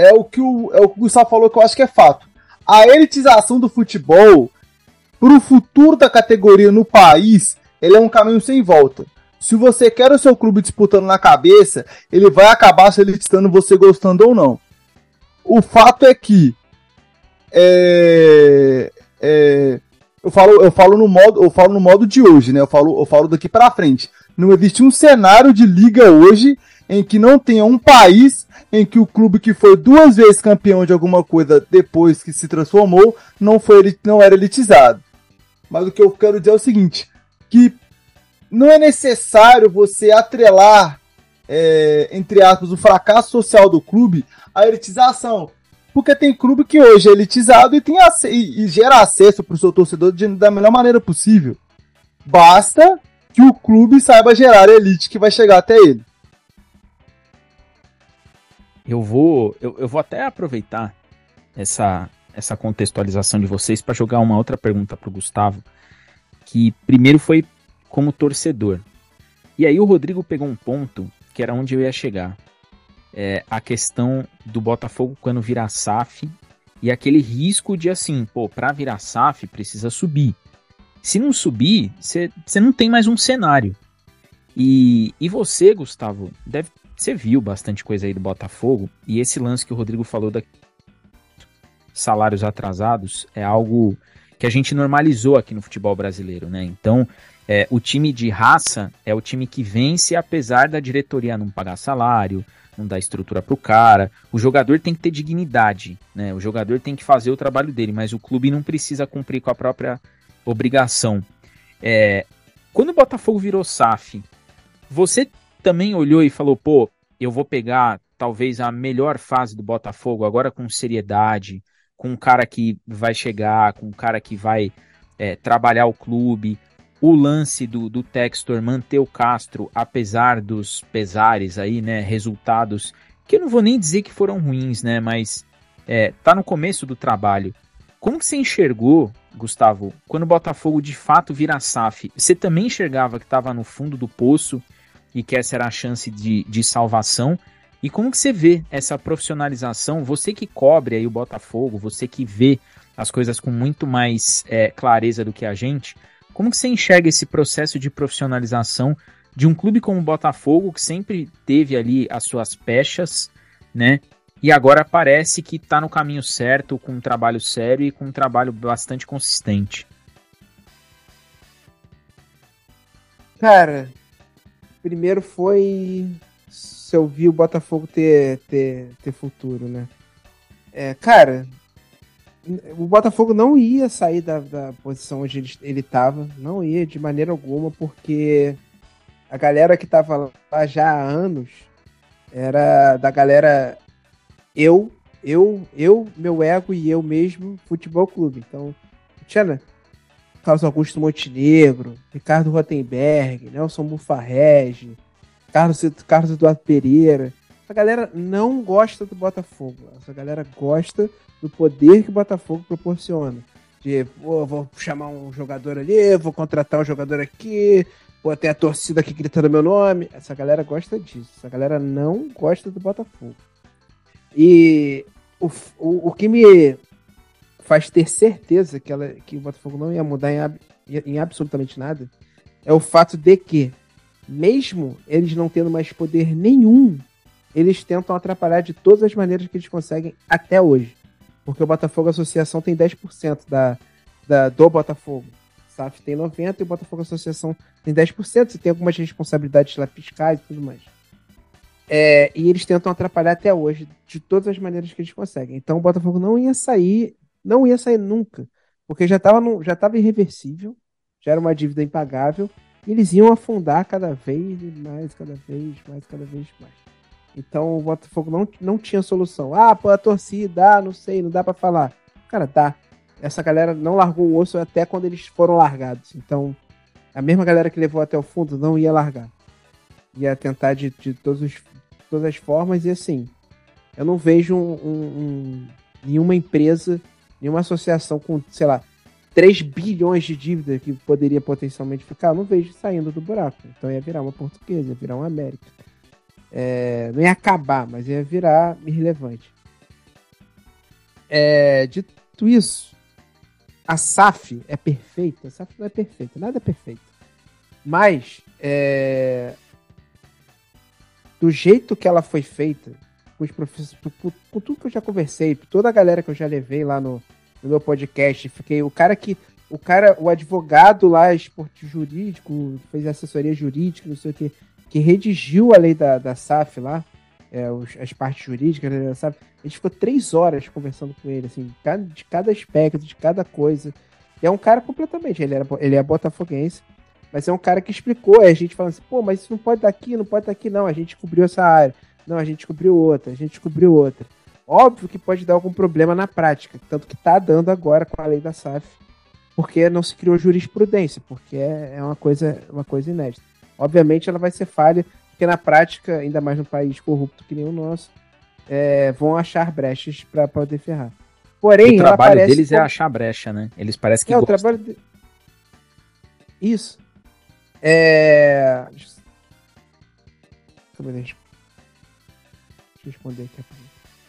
É o que o, é o que o Gustavo falou que eu acho que é fato. A elitização do futebol pro futuro da categoria no país, ele é um caminho sem volta. Se você quer o seu clube disputando na cabeça, ele vai acabar solicitando você gostando ou não. O fato é que é, é, eu falo, eu falo no modo, eu falo no modo de hoje, né? Eu falo, eu falo daqui para frente. Não existe um cenário de liga hoje em que não tenha um país em que o clube que foi duas vezes campeão de alguma coisa depois que se transformou não foi não era elitizado. Mas o que eu quero dizer é o seguinte, que não é necessário você atrelar, é, entre aspas, o fracasso social do clube à elitização. Porque tem clube que hoje é elitizado e, tem e, e gera acesso para o seu torcedor de, da melhor maneira possível. Basta que o clube saiba gerar a elite que vai chegar até ele. Eu vou, eu, eu vou até aproveitar essa, essa contextualização de vocês para jogar uma outra pergunta para o Gustavo, que primeiro foi como torcedor. E aí o Rodrigo pegou um ponto que era onde eu ia chegar. É a questão do Botafogo quando virar SAF e aquele risco de assim, pô, para virar SAF precisa subir. Se não subir, você não tem mais um cenário. E, e você, Gustavo, deve você viu bastante coisa aí do Botafogo e esse lance que o Rodrigo falou da salários atrasados é algo que a gente normalizou aqui no futebol brasileiro, né? Então, é, o time de raça é o time que vence apesar da diretoria não pagar salário, não dar estrutura pro cara. O jogador tem que ter dignidade, né? O jogador tem que fazer o trabalho dele, mas o clube não precisa cumprir com a própria obrigação. É, quando o Botafogo virou SAF, você também olhou e falou, pô, eu vou pegar talvez a melhor fase do Botafogo agora com seriedade, com um cara que vai chegar, com um cara que vai é, trabalhar o clube. O lance do, do Textor manter o Castro, apesar dos pesares aí, né? Resultados que eu não vou nem dizer que foram ruins, né? Mas é, tá no começo do trabalho. Como que você enxergou, Gustavo, quando o Botafogo de fato vira SAF? Você também enxergava que estava no fundo do poço e que essa era a chance de, de salvação? E como que você vê essa profissionalização? Você que cobre aí o Botafogo, você que vê as coisas com muito mais é, clareza do que a gente, como que você enxerga esse processo de profissionalização de um clube como o Botafogo, que sempre teve ali as suas pechas, né? E agora parece que está no caminho certo, com um trabalho sério e com um trabalho bastante consistente. Cara, primeiro foi se eu vi o Botafogo ter, ter, ter futuro, né? É, cara, o Botafogo não ia sair da, da posição onde ele, ele tava, não ia de maneira alguma, porque a galera que tava lá já há anos era da galera eu, eu, eu, meu ego e eu mesmo, futebol clube. Então, tinha né? Carlos Augusto Montenegro, Ricardo Rotenberg, Nelson Bufarrege, Carlos, Carlos Eduardo Pereira. Essa galera não gosta do Botafogo. Essa galera gosta do poder que o Botafogo proporciona. De, pô, vou chamar um jogador ali, vou contratar um jogador aqui, vou ter a torcida aqui gritando meu nome. Essa galera gosta disso. Essa galera não gosta do Botafogo. E o, o, o que me faz ter certeza que, ela, que o Botafogo não ia mudar em, em absolutamente nada é o fato de que, mesmo eles não tendo mais poder nenhum, eles tentam atrapalhar de todas as maneiras que eles conseguem até hoje. Porque o Botafogo Associação tem 10% da, da, do Botafogo. SAF tem 90% e o Botafogo Associação tem 10%. Você tem algumas responsabilidades lá fiscais e tudo mais. É, e eles tentam atrapalhar até hoje, de todas as maneiras que eles conseguem. Então o Botafogo não ia sair, não ia sair nunca, porque já estava já tava irreversível, já era uma dívida impagável, e eles iam afundar cada vez mais, cada vez mais, cada vez mais. Então o Botafogo não, não tinha solução. Ah, pô, a torcida, ah, não sei, não dá para falar. Cara, dá. Essa galera não largou o osso até quando eles foram largados. Então, a mesma galera que levou até o fundo não ia largar. Ia tentar de, de todos os todas as formas, e assim, eu não vejo um, um, um, nenhuma empresa, nenhuma associação com, sei lá, 3 bilhões de dívida que poderia potencialmente ficar, não vejo saindo do buraco. Então ia virar uma portuguesa, ia virar uma América. É, não ia acabar, mas ia virar irrelevante. É, dito isso, a SAF é perfeita. A SAF não é perfeita, nada é perfeito. Mas é, do jeito que ela foi feita, com os professores, tudo que eu já conversei, toda a galera que eu já levei lá no, no meu podcast, fiquei o cara que o cara, o advogado lá, esporte jurídico, fez assessoria jurídica, não sei o que, que redigiu a lei da, da SAF lá, é, os, as partes jurídicas da SAF, a gente ficou três horas conversando com ele, assim, de cada, aspecto, de cada coisa. E é um cara completamente, ele, era, ele é botafoguense, mas é um cara que explicou, a gente falando assim, pô, mas isso não pode estar aqui, não pode estar aqui, não. A gente cobriu essa área. Não, a gente cobriu outra, a gente cobriu outra. Óbvio que pode dar algum problema na prática, tanto que está dando agora com a lei da SAF, porque não se criou jurisprudência, porque é, é uma coisa, uma coisa inédita. Obviamente ela vai ser falha, porque na prática, ainda mais num país corrupto que nem o nosso, é, vão achar brechas para poder ferrar. Porém, o trabalho deles é como... é achar brecha, né? Eles parecem que é, gostam. o trabalho de... Isso. É. Deixa eu responder aqui.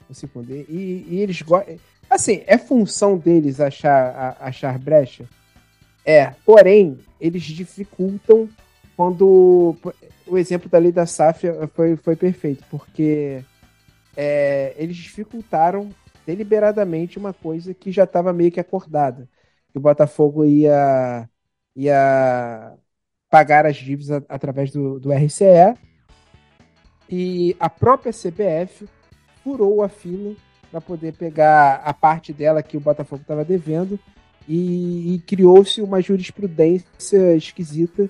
Vou responder. E, e eles gostam. Assim, é função deles achar, achar brecha? É. Porém, eles dificultam quando. O exemplo da lei da SAF foi, foi perfeito, porque é, eles dificultaram deliberadamente uma coisa que já estava meio que acordada. Que o Botafogo ia, ia pagar as dívidas através do, do RCE. E a própria CBF furou a fila para poder pegar a parte dela que o Botafogo estava devendo e, e criou-se uma jurisprudência esquisita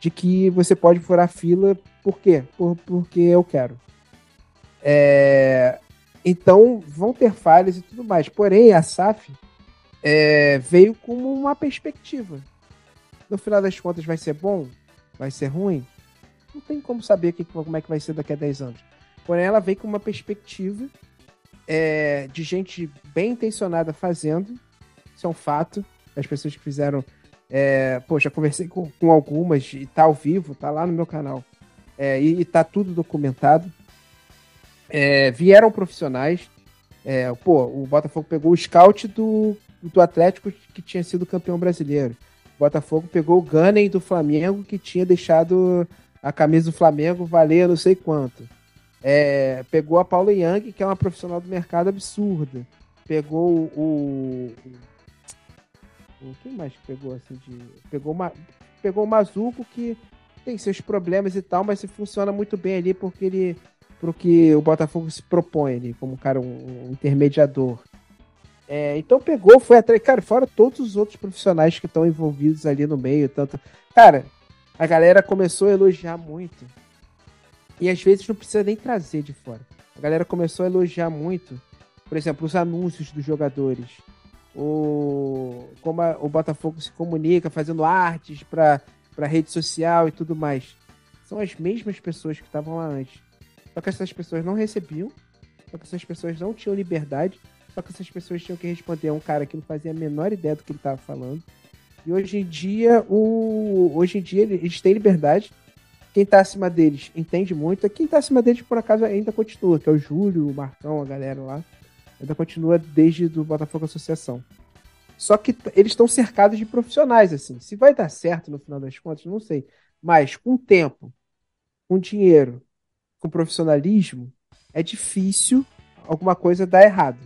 de que você pode furar fila por quê? Por, porque eu quero. É, então vão ter falhas e tudo mais. Porém, a SAF é, veio como uma perspectiva. No final das contas, vai ser bom? Vai ser ruim? Não tem como saber que, como é que vai ser daqui a 10 anos. Porém, ela veio com uma perspectiva é, de gente bem intencionada fazendo. Isso é um fato. As pessoas que fizeram. É, pô, já conversei com, com algumas e tá ao vivo, tá lá no meu canal. É, e, e tá tudo documentado. É, vieram profissionais. É, pô, o Botafogo pegou o scout do, do Atlético que tinha sido campeão brasileiro. O Botafogo pegou o Gunning do Flamengo que tinha deixado a camisa do Flamengo valer não sei quanto. É, pegou a Paula Young, que é uma profissional do mercado absurda. Pegou o. o quem mais pegou assim de. Pegou, uma, pegou o Mazuco, que tem seus problemas e tal, mas se funciona muito bem ali porque ele. Pro que o Botafogo se propõe ali, como cara, um, um intermediador. É, então pegou, foi atrás. Cara, fora todos os outros profissionais que estão envolvidos ali no meio, tanto. Cara, a galera começou a elogiar muito e às vezes não precisa nem trazer de fora. A galera começou a elogiar muito, por exemplo, os anúncios dos jogadores. O, como a, o Botafogo se comunica, fazendo artes para rede social e tudo mais. São as mesmas pessoas que estavam lá antes. Só que essas pessoas não recebiam, só que essas pessoas não tinham liberdade, só que essas pessoas tinham que responder a um cara que não fazia a menor ideia do que ele estava falando. E hoje em dia, o, hoje em dia eles têm liberdade, quem tá acima deles entende muito. Quem tá acima deles, por acaso, ainda continua, que é o Júlio, o Marcão, a galera lá. Ainda continua desde do Botafogo Associação. Só que eles estão cercados de profissionais, assim. Se vai dar certo no final das contas, não sei. Mas com tempo, com dinheiro, com profissionalismo, é difícil alguma coisa dar errado.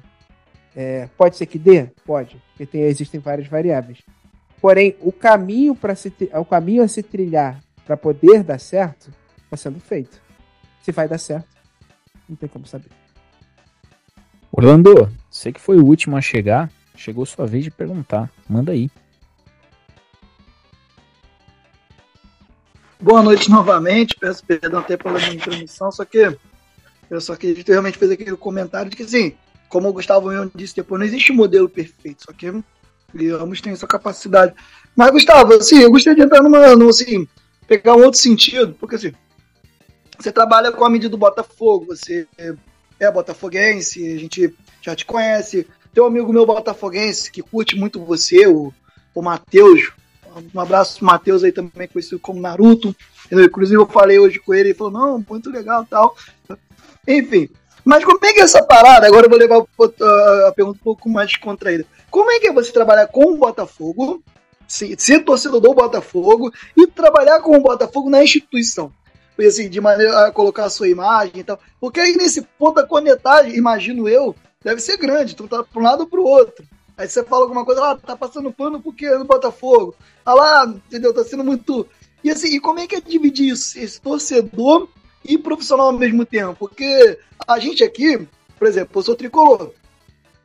É, pode ser que dê? Pode, porque tem, existem várias variáveis. Porém, o caminho para se o caminho a se trilhar para poder dar certo, está sendo feito. Se vai dar certo, não tem como saber. Orlando, você que foi o último a chegar, chegou sua vez de perguntar. Manda aí. Boa noite novamente. Peço perdão até pela minha introdução, só que eu só queria realmente fazer aquele comentário de que, assim, como o Gustavo Leão disse depois, não existe modelo perfeito, só que ambos têm essa capacidade. Mas, Gustavo, assim, eu gostaria de entrar numa, numa assim, pegar um outro sentido, porque assim, você trabalha com a mídia do Botafogo, você é botafoguense, a gente já te conhece. Tem um amigo meu botafoguense que curte muito você, o, o Matheus. Um abraço pro Matheus aí também, conhecido como Naruto. Inclusive eu falei hoje com ele, ele falou, não, muito legal tal. Enfim, mas como é que é essa parada? Agora eu vou levar a pergunta um pouco mais contraída. Como é que é você trabalhar com o Botafogo ser, ser torcedor do Botafogo e trabalhar com o Botafogo na instituição. Assim, de maneira a colocar a sua imagem e tal. Porque aí nesse ponto da conectagem, imagino eu, deve ser grande. Tu tá para um lado para o outro. Aí você fala alguma coisa, ah, tá passando pano porque é do Botafogo. Ah lá, entendeu? Tá sendo muito. E assim, e como é que é dividir isso? Esse torcedor e profissional ao mesmo tempo? Porque a gente aqui, por exemplo, eu sou tricolor,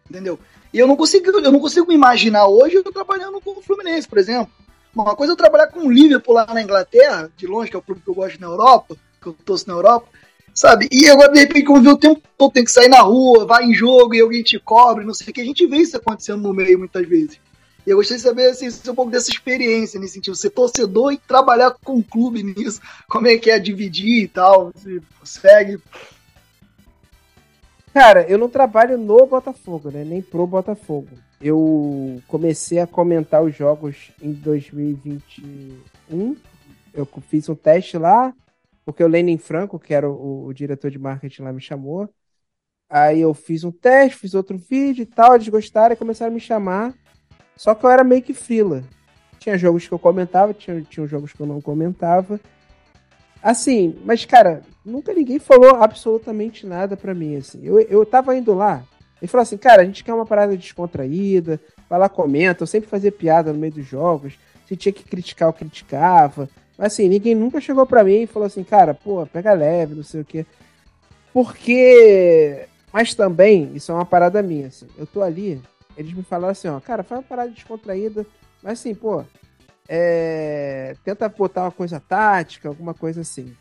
entendeu? E eu não consigo, eu não consigo imaginar hoje eu trabalhando com o Fluminense, por exemplo. Uma coisa é eu trabalhar com o Liverpool lá na Inglaterra, de longe, que é o clube que eu gosto na Europa, que eu torço na Europa, sabe? E agora, de repente, como vê o tempo todo, tem que sair na rua, vai em jogo e alguém te cobre, não sei o que. A gente vê isso acontecendo no meio muitas vezes. E eu gostaria de saber assim, um pouco dessa experiência nesse sentido, ser torcedor e trabalhar com o clube nisso, como é que é dividir e tal, se consegue. Cara, eu não trabalho no Botafogo, né? Nem pro Botafogo. Eu comecei a comentar os jogos em 2021. Eu fiz um teste lá, porque o Lenin Franco, que era o, o, diretor de marketing lá, me chamou. Aí eu fiz um teste, fiz outro vídeo e tal. Eles gostaram e começaram a me chamar. Só que eu era meio que frila. Tinha jogos que eu comentava, tinha, tinha jogos que eu não comentava. Assim, mas, cara, nunca ninguém falou absolutamente nada para mim, assim. Eu, eu tava indo lá, e falou assim, cara, a gente quer uma parada descontraída, vai lá, comenta, eu sempre fazia piada no meio dos jogos, se tinha que criticar, eu criticava. Mas assim, ninguém nunca chegou para mim e falou assim, cara, pô, pega leve, não sei o quê. Porque. Mas também, isso é uma parada minha, assim. Eu tô ali eles me falaram assim, ó, cara, faz uma parada descontraída, mas assim, pô, é, tenta botar uma coisa tática, alguma coisa assim.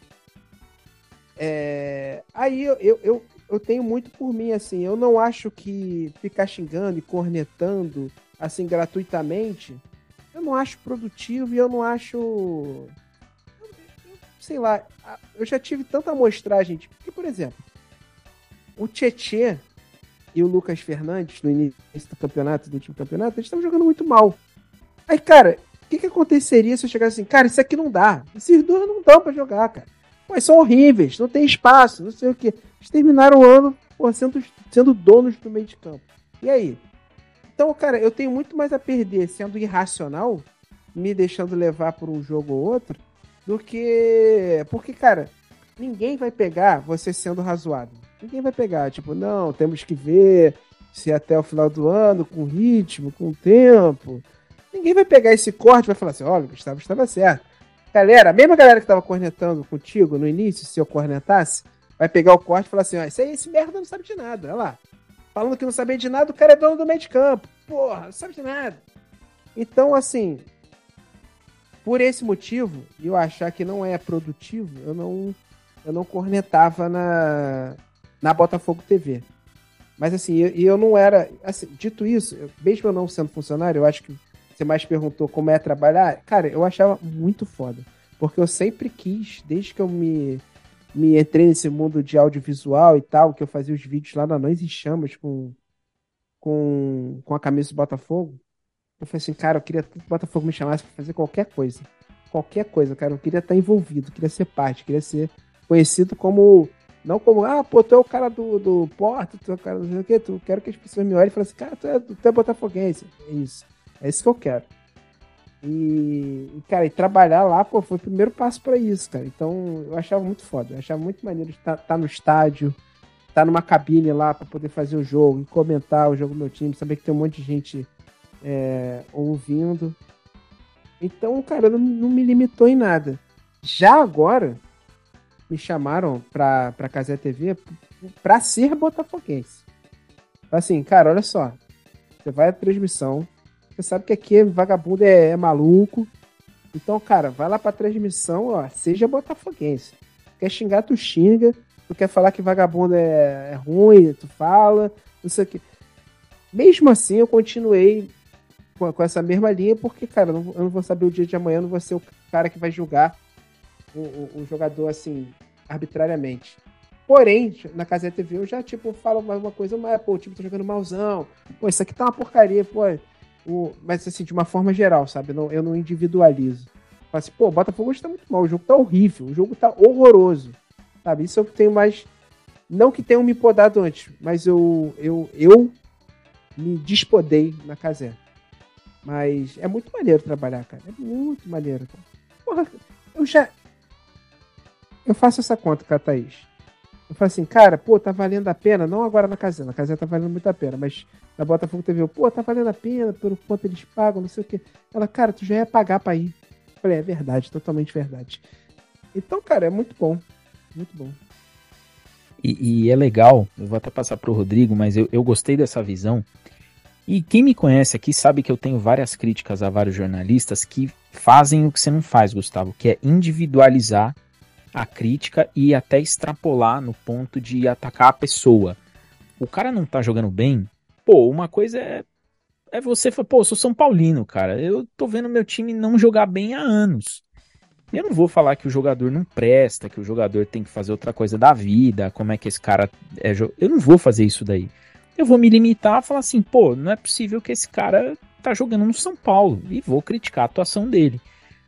É, aí eu, eu, eu, eu, tenho muito por mim, assim, eu não acho que ficar xingando e cornetando, assim, gratuitamente, eu não acho produtivo e eu não acho. Sei lá, eu já tive tanta amostragem, tipo, que, por exemplo, o Tietê e o Lucas Fernandes, no início do campeonato, do último campeonato, eles estavam jogando muito mal. Aí, cara, o que, que aconteceria se eu chegasse assim, cara, isso aqui não dá. Esses dois não dão pra jogar, cara. Pô, são horríveis, não tem espaço, não sei o que. Eles terminaram o ano pô, sendo, sendo donos do meio de campo. E aí? Então, cara, eu tenho muito mais a perder sendo irracional, me deixando levar por um jogo ou outro, do que. Porque, cara, ninguém vai pegar você sendo razoável. Ninguém vai pegar. Tipo, não, temos que ver se até o final do ano, com ritmo, com tempo. Ninguém vai pegar esse corte e vai falar assim: olha, Gustavo estava certo. Galera, a mesma galera que estava cornetando contigo no início, se eu cornetasse, vai pegar o corte e falar assim: ó, esse, esse merda não sabe de nada. Olha lá falando que não sabia de nada, o cara é dono do meio de campo. Porra, não sabe de nada. Então, assim, por esse motivo, eu achar que não é produtivo, eu não, eu não cornetava na, na Botafogo TV. Mas assim, e eu, eu, não era. Assim, dito isso, eu, mesmo eu não sendo funcionário, eu acho que você mais perguntou como é trabalhar. Cara, eu achava muito foda. Porque eu sempre quis, desde que eu me me entrei nesse mundo de audiovisual e tal, que eu fazia os vídeos lá na Anões e Chamas com, com, com a camisa do Botafogo. Eu falei assim, cara, eu queria que o Botafogo me chamasse para fazer qualquer coisa. Qualquer coisa, cara. Eu queria estar envolvido, queria ser parte, queria ser conhecido como. Não como, ah, pô, tu é o cara do, do Porto, tu é o cara do não sei o quê, tu quero que as pessoas me olhem e falem assim, cara, tu é, tu é botafoguense. É isso. É isso que eu quero. E, cara, e trabalhar lá, pô, foi o primeiro passo para isso, cara. Então, eu achava muito foda. Eu achava muito maneiro estar, estar tá no estádio, estar tá numa cabine lá para poder fazer o jogo e comentar o jogo do meu time, saber que tem um monte de gente é, ouvindo. Então, cara, não, não me limitou em nada. Já agora, me chamaram pra, pra Casé TV pra ser botafoguense. Assim, cara, olha só. Você vai à transmissão, você sabe que aqui vagabundo é, é maluco. Então, cara, vai lá pra transmissão, ó, seja botafoguense. Quer xingar, tu xinga. Tu quer falar que vagabundo é, é ruim, tu fala, não sei o que. Mesmo assim, eu continuei com, essa mesma linha, porque, cara, eu não, vou saber o dia de amanhã, eu não vou ser o cara que vai julgar o, o, o jogador, assim, arbitrariamente. Porém, na Casa TV eu já, tipo, falo mais uma coisa, mas, pô, o time tá jogando malzão. Pô, isso aqui tá uma porcaria, pô o, mas assim, de uma forma geral, sabe? Não, eu não individualizo. Falo assim, pô, o Botafogo está muito mal, o jogo tá horrível, o jogo tá horroroso. Sabe? Isso eu tenho mais. Não que tenham me podado antes, mas eu, eu, eu me despodei na casé. Mas é muito maneiro trabalhar, cara. É muito maneiro. Cara. Porra, eu já. Eu faço essa conta com a Thaís. Eu falo assim, cara, pô, tá valendo a pena, não agora na casinha, na casinha tá valendo muito a pena, mas na Botafogo TV, pô, tá valendo a pena pelo quanto eles pagam, não sei o quê. Ela, cara, tu já ia pagar pra ir. Eu falei, é verdade, totalmente verdade. Então, cara, é muito bom. Muito bom. E, e é legal, eu vou até passar pro Rodrigo, mas eu, eu gostei dessa visão. E quem me conhece aqui sabe que eu tenho várias críticas a vários jornalistas que fazem o que você não faz, Gustavo, que é individualizar a crítica e até extrapolar no ponto de atacar a pessoa. O cara não tá jogando bem, pô, uma coisa é é você falar, pô, eu sou São Paulino, cara. Eu tô vendo meu time não jogar bem há anos. Eu não vou falar que o jogador não presta, que o jogador tem que fazer outra coisa da vida, como é que esse cara é. Eu não vou fazer isso daí. Eu vou me limitar a falar assim, pô, não é possível que esse cara tá jogando no São Paulo e vou criticar a atuação dele.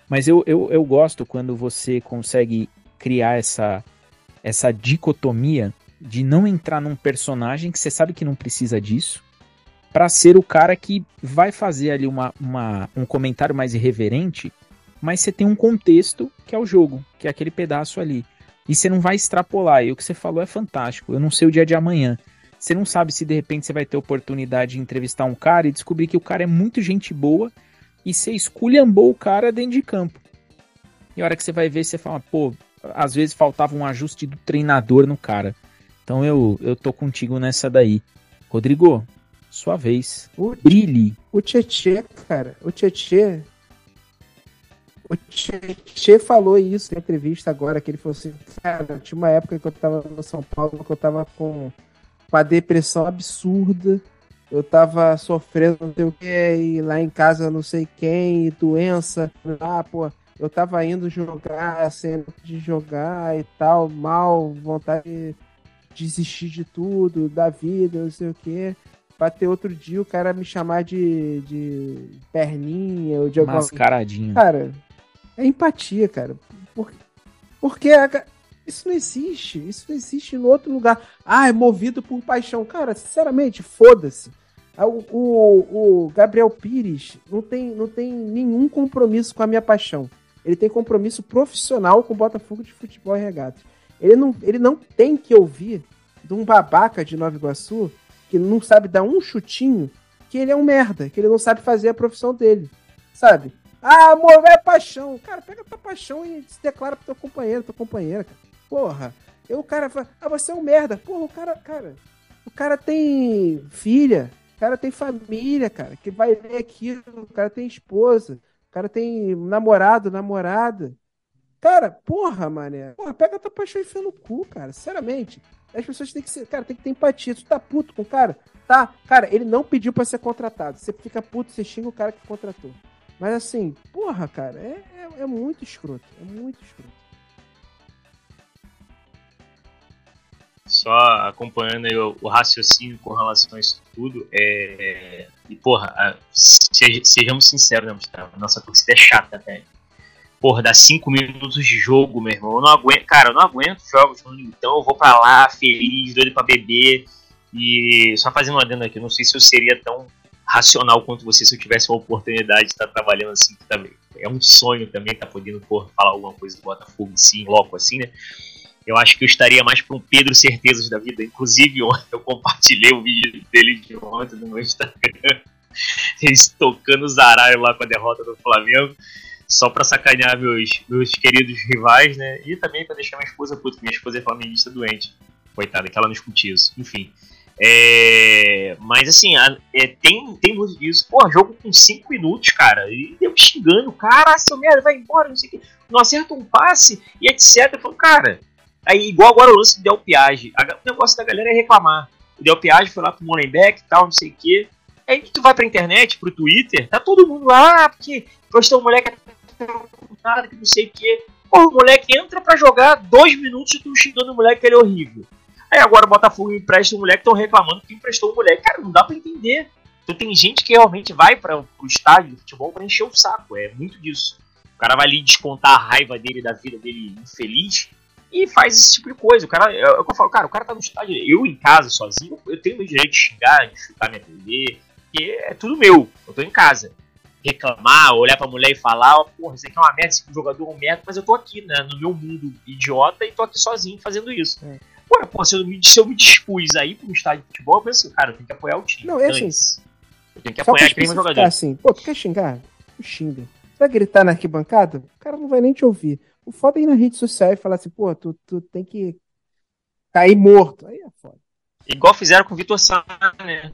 Mas eu, eu, eu gosto quando você consegue criar essa, essa dicotomia de não entrar num personagem que você sabe que não precisa disso, para ser o cara que vai fazer ali uma, uma, um comentário mais irreverente, mas você tem um contexto que é o jogo, que é aquele pedaço ali. E você não vai extrapolar. E o que você falou é fantástico. Eu não sei o dia de amanhã. Você não sabe se de repente você vai ter oportunidade de entrevistar um cara e descobrir que o cara é muito gente boa e você esculhambou o cara dentro de campo. E a hora que você vai ver, você fala, pô, às vezes faltava um ajuste do treinador no cara. Então eu, eu tô contigo nessa daí. Rodrigo, Sua vez. O, Brilhe. O Tietê, cara. O Tietê. O Tietê falou isso na entrevista agora, que ele falou assim, cara, tinha uma época que eu tava no São Paulo, que eu tava com uma depressão absurda. Eu tava sofrendo não sei o que, e lá em casa não sei quem, e doença. Ah, pô, eu tava indo jogar, sendo de jogar e tal, mal, vontade de desistir de tudo, da vida, não sei o que. Pra ter outro dia o cara me chamar de, de perninha ou de alguma Mascaradinho. Cara, é empatia, cara. Porque, porque a, isso não existe. Isso não existe em outro lugar. Ah, é movido por paixão. Cara, sinceramente, foda-se. Ah, o, o, o, Gabriel Pires não tem, não tem nenhum compromisso com a minha paixão. Ele tem compromisso profissional com o Botafogo de Futebol e Regatas. Ele não, ele não tem que ouvir de um babaca de Nova Iguaçu que não sabe dar um chutinho que ele é um merda, que ele não sabe fazer a profissão dele. Sabe? Ah, amor, é paixão. Cara, pega tua paixão e se declara pro teu companheiro, tua companheira, cara. Porra. E o cara fala, ah, você é um merda. Porra, o cara, cara, o cara tem filha, o cara tem família, cara, que vai ler aquilo, o cara tem esposa, o cara tem namorado, namorada. Cara, porra, mané. Porra, pega tua paixão e enfia no cu, cara. Sinceramente. As pessoas têm que ser. Cara, tem que ter empatia. Tu tá puto com o cara? Tá. Cara, ele não pediu para ser contratado. Você fica puto, você xinga o cara que contratou. Mas assim, porra, cara, é, é, é muito escroto. É muito escroto. Só acompanhando o, o, raciocínio com relação a isso tudo. É, e, porra, sejamos sinceros, né, Gustavo? Nossa torcida é chata, velho porra, dá cinco minutos de jogo, meu irmão. Eu não aguento, cara, eu não aguento jogos no então eu vou para lá feliz, doido para beber. E só fazendo uma adendo aqui, não sei se eu seria tão racional quanto você se eu tivesse uma oportunidade de estar trabalhando assim também. É um sonho também estar podendo por falar alguma coisa do Botafogo sim, logo assim, né? Eu acho que eu estaria mais para um Pedro Certezas da vida. Inclusive, ontem eu compartilhei o vídeo dele de ontem no meu Instagram. *laughs* Eles tocando os aralhos lá com a derrota do Flamengo só pra sacanear meus, meus queridos rivais, né? E também pra deixar minha esposa puta, minha esposa é flamenguista doente. Coitada, que ela não escute isso. Enfim. É, mas assim, é, tem, tem muito disso. Pô, jogo com 5 minutos, cara. E eu xingando, cara, seu merda, vai embora, não sei o que. Não acerta um passe e etc. Eu falo, cara. Aí, igual agora o lance do Del Piage. o negócio da galera é reclamar. O Del Piage foi lá pro Molenbeek e tal, não sei o que. Aí tu vai pra internet, pro Twitter, tá todo mundo lá, ah, porque postou um moleque nada, que não sei o que. Porra, o moleque entra para jogar dois minutos e tu xingando o moleque que ele é horrível. Aí agora o Botafogo empresta o moleque, estão reclamando que emprestou o moleque. Cara, não dá para entender. Então tem gente que realmente vai para o estádio de futebol para encher o saco. É muito disso. O cara vai ali descontar a raiva dele, da vida dele infeliz, e faz esse tipo de coisa. O cara, é, é eu falo, cara, o cara tá no estádio, eu em casa sozinho, eu tenho o direito de xingar, de chutar minha TV, porque é tudo meu, eu tô em casa reclamar, olhar pra mulher e falar, oh, porra, isso aqui é uma merda, esse jogador é um merda, mas eu tô aqui, né, no meu mundo idiota e tô aqui sozinho fazendo isso. É. Porra, pô, se eu, me, se eu me dispus aí pra um estádio de futebol, eu penso, cara, eu tenho que apoiar o time. Não, é assim. Eu tenho que apoiar aquele meu jogador. assim, pô, tu quer xingar? Xinga. Tu vai gritar na arquibancada? O cara não vai nem te ouvir. O foda é ir na rede social e falar assim, pô, tu, tu tem que cair morto. Aí é foda. Igual fizeram com o Vitor Sá, né?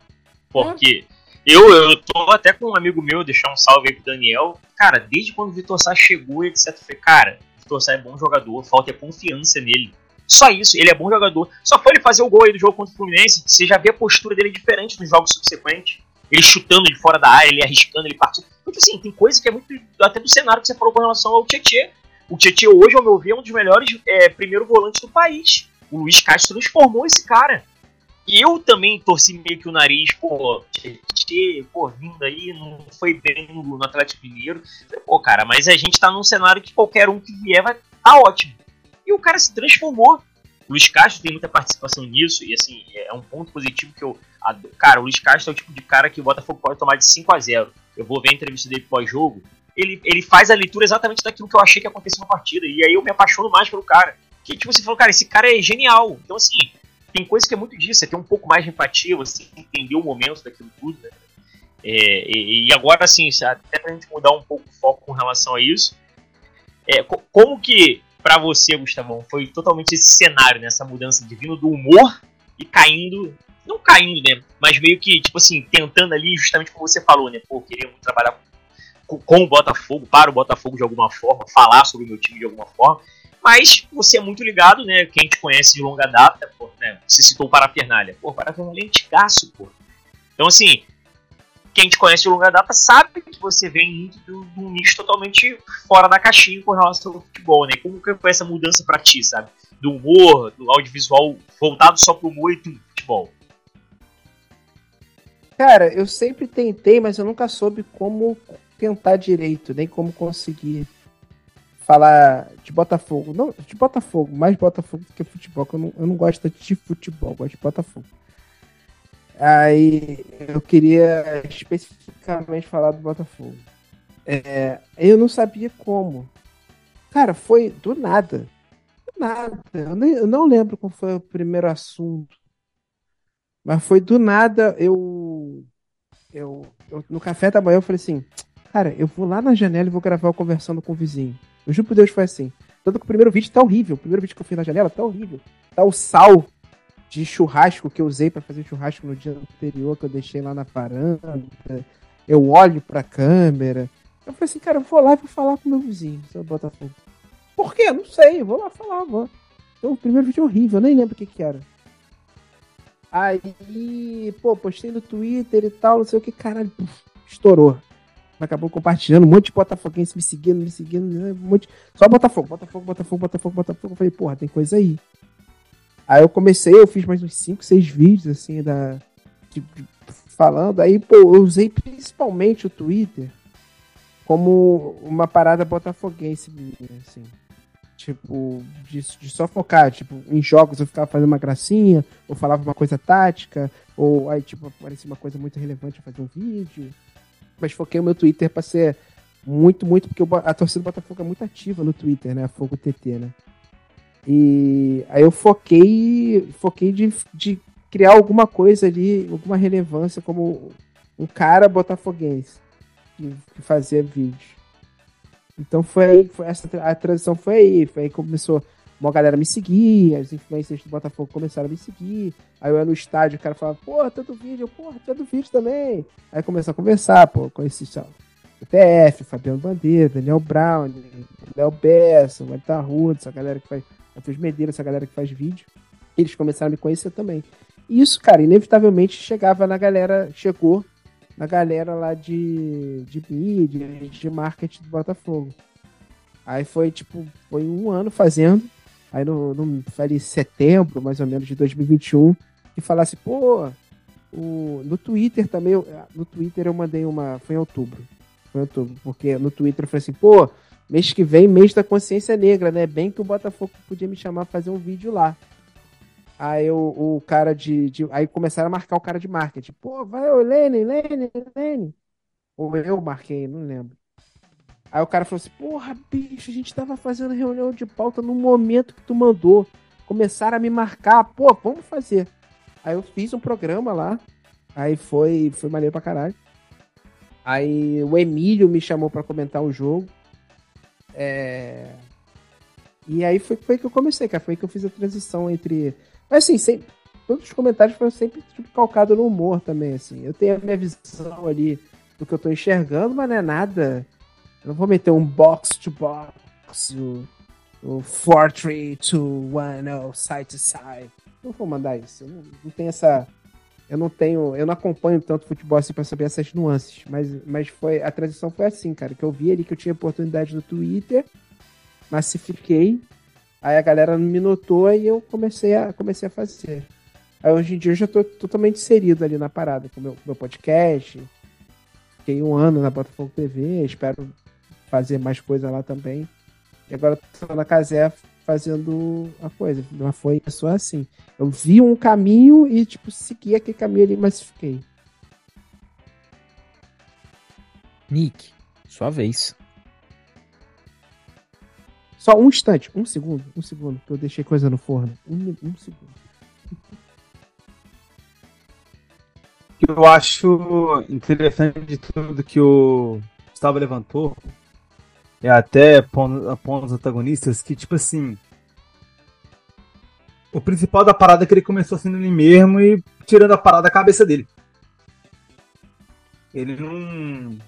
Porque... Eu, eu tô até com um amigo meu, deixar um salve aí pro Daniel. Cara, desde quando o Vitor Sá chegou, etc. Eu falei, cara, o Vitor Sá é bom jogador, falta é confiança nele. Só isso, ele é bom jogador. Só foi ele fazer o gol aí do jogo contra o Fluminense. Você já vê a postura dele diferente nos jogos subsequentes. Ele chutando de fora da área, ele arriscando, ele partindo. Então, assim, tem coisa que é muito. Até do cenário que você falou com relação ao Tietchan. O Tietchan hoje, ao meu ver, é um dos melhores é, primeiro volantes do país. O Luiz Castro transformou esse cara. E eu também torci meio que o nariz, pô, Tietê, pô, vindo aí, não foi bem no Atlético Mineiro. Pô, cara, mas a gente tá num cenário que qualquer um que vier vai tá ótimo. E o cara se transformou. O Luiz Castro tem muita participação nisso, e assim, é um ponto positivo que eu. Cara, o Luiz Castro é o tipo de cara que o Botafogo pode tomar de 5 a 0 Eu vou ver a entrevista dele pós-jogo. Ele, ele faz a leitura exatamente daquilo que eu achei que ia acontecer na partida. E aí eu me apaixono mais pelo cara. Que, tipo, você falou, cara, esse cara é genial. Então, assim, tem coisa que é muito disso, é ter um pouco mais de empatia, você entender o momento daquilo tudo, né? É, e, e, agora, assim, até pra gente mudar um pouco o foco com relação a isso, é, como que, para você, Gustavão, foi totalmente esse cenário, né, mudança de vindo do humor e caindo não caindo, né? Mas meio que, tipo assim, tentando ali, justamente como você falou, né? Pô, queria trabalhar com, com o Botafogo, para o Botafogo de alguma forma, falar sobre o meu time de alguma forma. Mas você é muito ligado, né? Quem te conhece de longa data, pô, né? Você citou o Parafernália. Pô, Parafernália é antigaço, pô. Então, assim, quem te conhece de longa data sabe que você vem de um nicho totalmente fora da caixinha com relação ao futebol, né? Como que foi essa mudança para ti, sabe? Do humor, do audiovisual voltado só pro humor e do futebol. Cara, eu sempre tentei, mas eu nunca soube como tentar direito, nem como conseguir falar de Botafogo. Não, de Botafogo, mais Botafogo do que futebol, eu não, eu não gosto de futebol, gosto de Botafogo. Aí eu queria especificamente falar do Botafogo. É, eu não sabia como. Cara, foi do nada. Do nada. Eu, nem, eu não lembro qual foi o primeiro assunto. Mas foi do nada, eu, eu, eu, No café da manhã eu falei assim: Cara, eu vou lá na janela e vou gravar eu conversando com o vizinho. Eu juro por Deus foi assim. Tanto que o primeiro vídeo tá horrível. O primeiro vídeo que eu fiz na janela tá horrível. Tá o sal de churrasco que eu usei para fazer churrasco no dia anterior, que eu deixei lá na varanda. Eu olho pra câmera. Eu falei assim, cara, eu vou lá e vou falar com meu vizinho, seu Botafogo. Por quê? Não sei, eu vou lá falar, vou. Então, o primeiro vídeo é horrível, eu nem lembro o que que era. Aí, pô, postei no Twitter e tal, não sei o que, caralho, puf, estourou. Acabou compartilhando, um monte de botafoguense me seguindo, me seguindo, um monte. Só Botafogo, Botafogo, Botafogo, Botafogo, Botafogo. Eu falei, porra, tem coisa aí. Aí eu comecei, eu fiz mais uns 5, 6 vídeos, assim, da. De, de, falando. Aí, pô, eu usei principalmente o Twitter como uma parada botafoguense, assim. Tipo, de, de, só focar, tipo, em jogos eu ficava fazendo uma gracinha, ou falava uma coisa tática, ou aí, tipo, aparecia uma coisa muito relevante fazer um vídeo. Mas foquei o meu Twitter pra ser muito, muito, porque a torcida do Botafogo é muito ativa no Twitter, né? Fogo TT, né? E aí eu foquei, foquei de, de criar alguma coisa ali, alguma relevância como um cara botafoguense que, que fazia vídeos. Então foi aí, foi essa, a transição foi aí, foi aí que começou uma galera me seguir, as influências do Botafogo começaram a me seguir. Aí eu ia no estádio, o cara falava, porra, tanto vídeo, porra, tanto vídeo também. Aí começou a conversar, pô, conheci o TF, Fabiano Bandeira, Daniel Brown, Léo Bessa, Marta Ruda, essa galera que faz, Matheus Medeiros, essa galera que faz vídeo. Eles começaram a me conhecer também. E isso, cara, inevitavelmente chegava na galera, chegou na galera lá de, de mídia, de marketing do Botafogo. Aí foi, tipo, foi um ano fazendo. Aí no, no falei, setembro, mais ou menos, de 2021, e falasse, pô, o, no Twitter também, no Twitter eu mandei uma, foi em outubro, foi em outubro, porque no Twitter eu falei assim, pô, mês que vem, mês da consciência negra, né, bem que o Botafogo podia me chamar fazer um vídeo lá. Aí o, o cara de, de, Aí começaram a marcar o cara de marketing. Pô, vai, ô Lene, Lene. Ou eu marquei, não lembro. Aí o cara falou assim: Porra, bicho, a gente tava fazendo reunião de pauta no momento que tu mandou. Começaram a me marcar. Pô, vamos fazer. Aí eu fiz um programa lá. Aí foi, foi maneiro pra caralho. Aí o Emílio me chamou para comentar o jogo. É... E aí foi, foi que eu comecei, cara. Foi que eu fiz a transição entre mas assim, sempre, todos os comentários foram sempre tipo, calcados no humor também, assim. Eu tenho a minha visão ali do que eu tô enxergando, mas não é nada. Eu não vou meter um box to box, o, o 4, 3, 2, 1, side to side. Não vou mandar isso. Eu não, não tenho essa. Eu não tenho. Eu não acompanho tanto futebol assim pra saber essas nuances. Mas, mas foi. A transição foi assim, cara. Que eu vi ali que eu tinha oportunidade no Twitter, massifiquei Aí a galera me notou e eu comecei a, comecei a fazer. Aí hoje em dia eu já tô totalmente inserido ali na parada, com o meu, meu podcast. Fiquei um ano na Botafogo TV, espero fazer mais coisa lá também. E agora tô na Casé fazendo a coisa. Não foi só assim. Eu vi um caminho e, tipo, segui aquele caminho ali, mas fiquei. Nick, sua vez. Só um instante, um segundo, um segundo, que eu deixei coisa no forno. Um, um segundo. Eu acho interessante de tudo que o Gustavo levantou, é até pondo os antagonistas, que tipo assim. o principal da parada é que ele começou sendo ele mesmo e tirando a parada da cabeça dele. Ele não.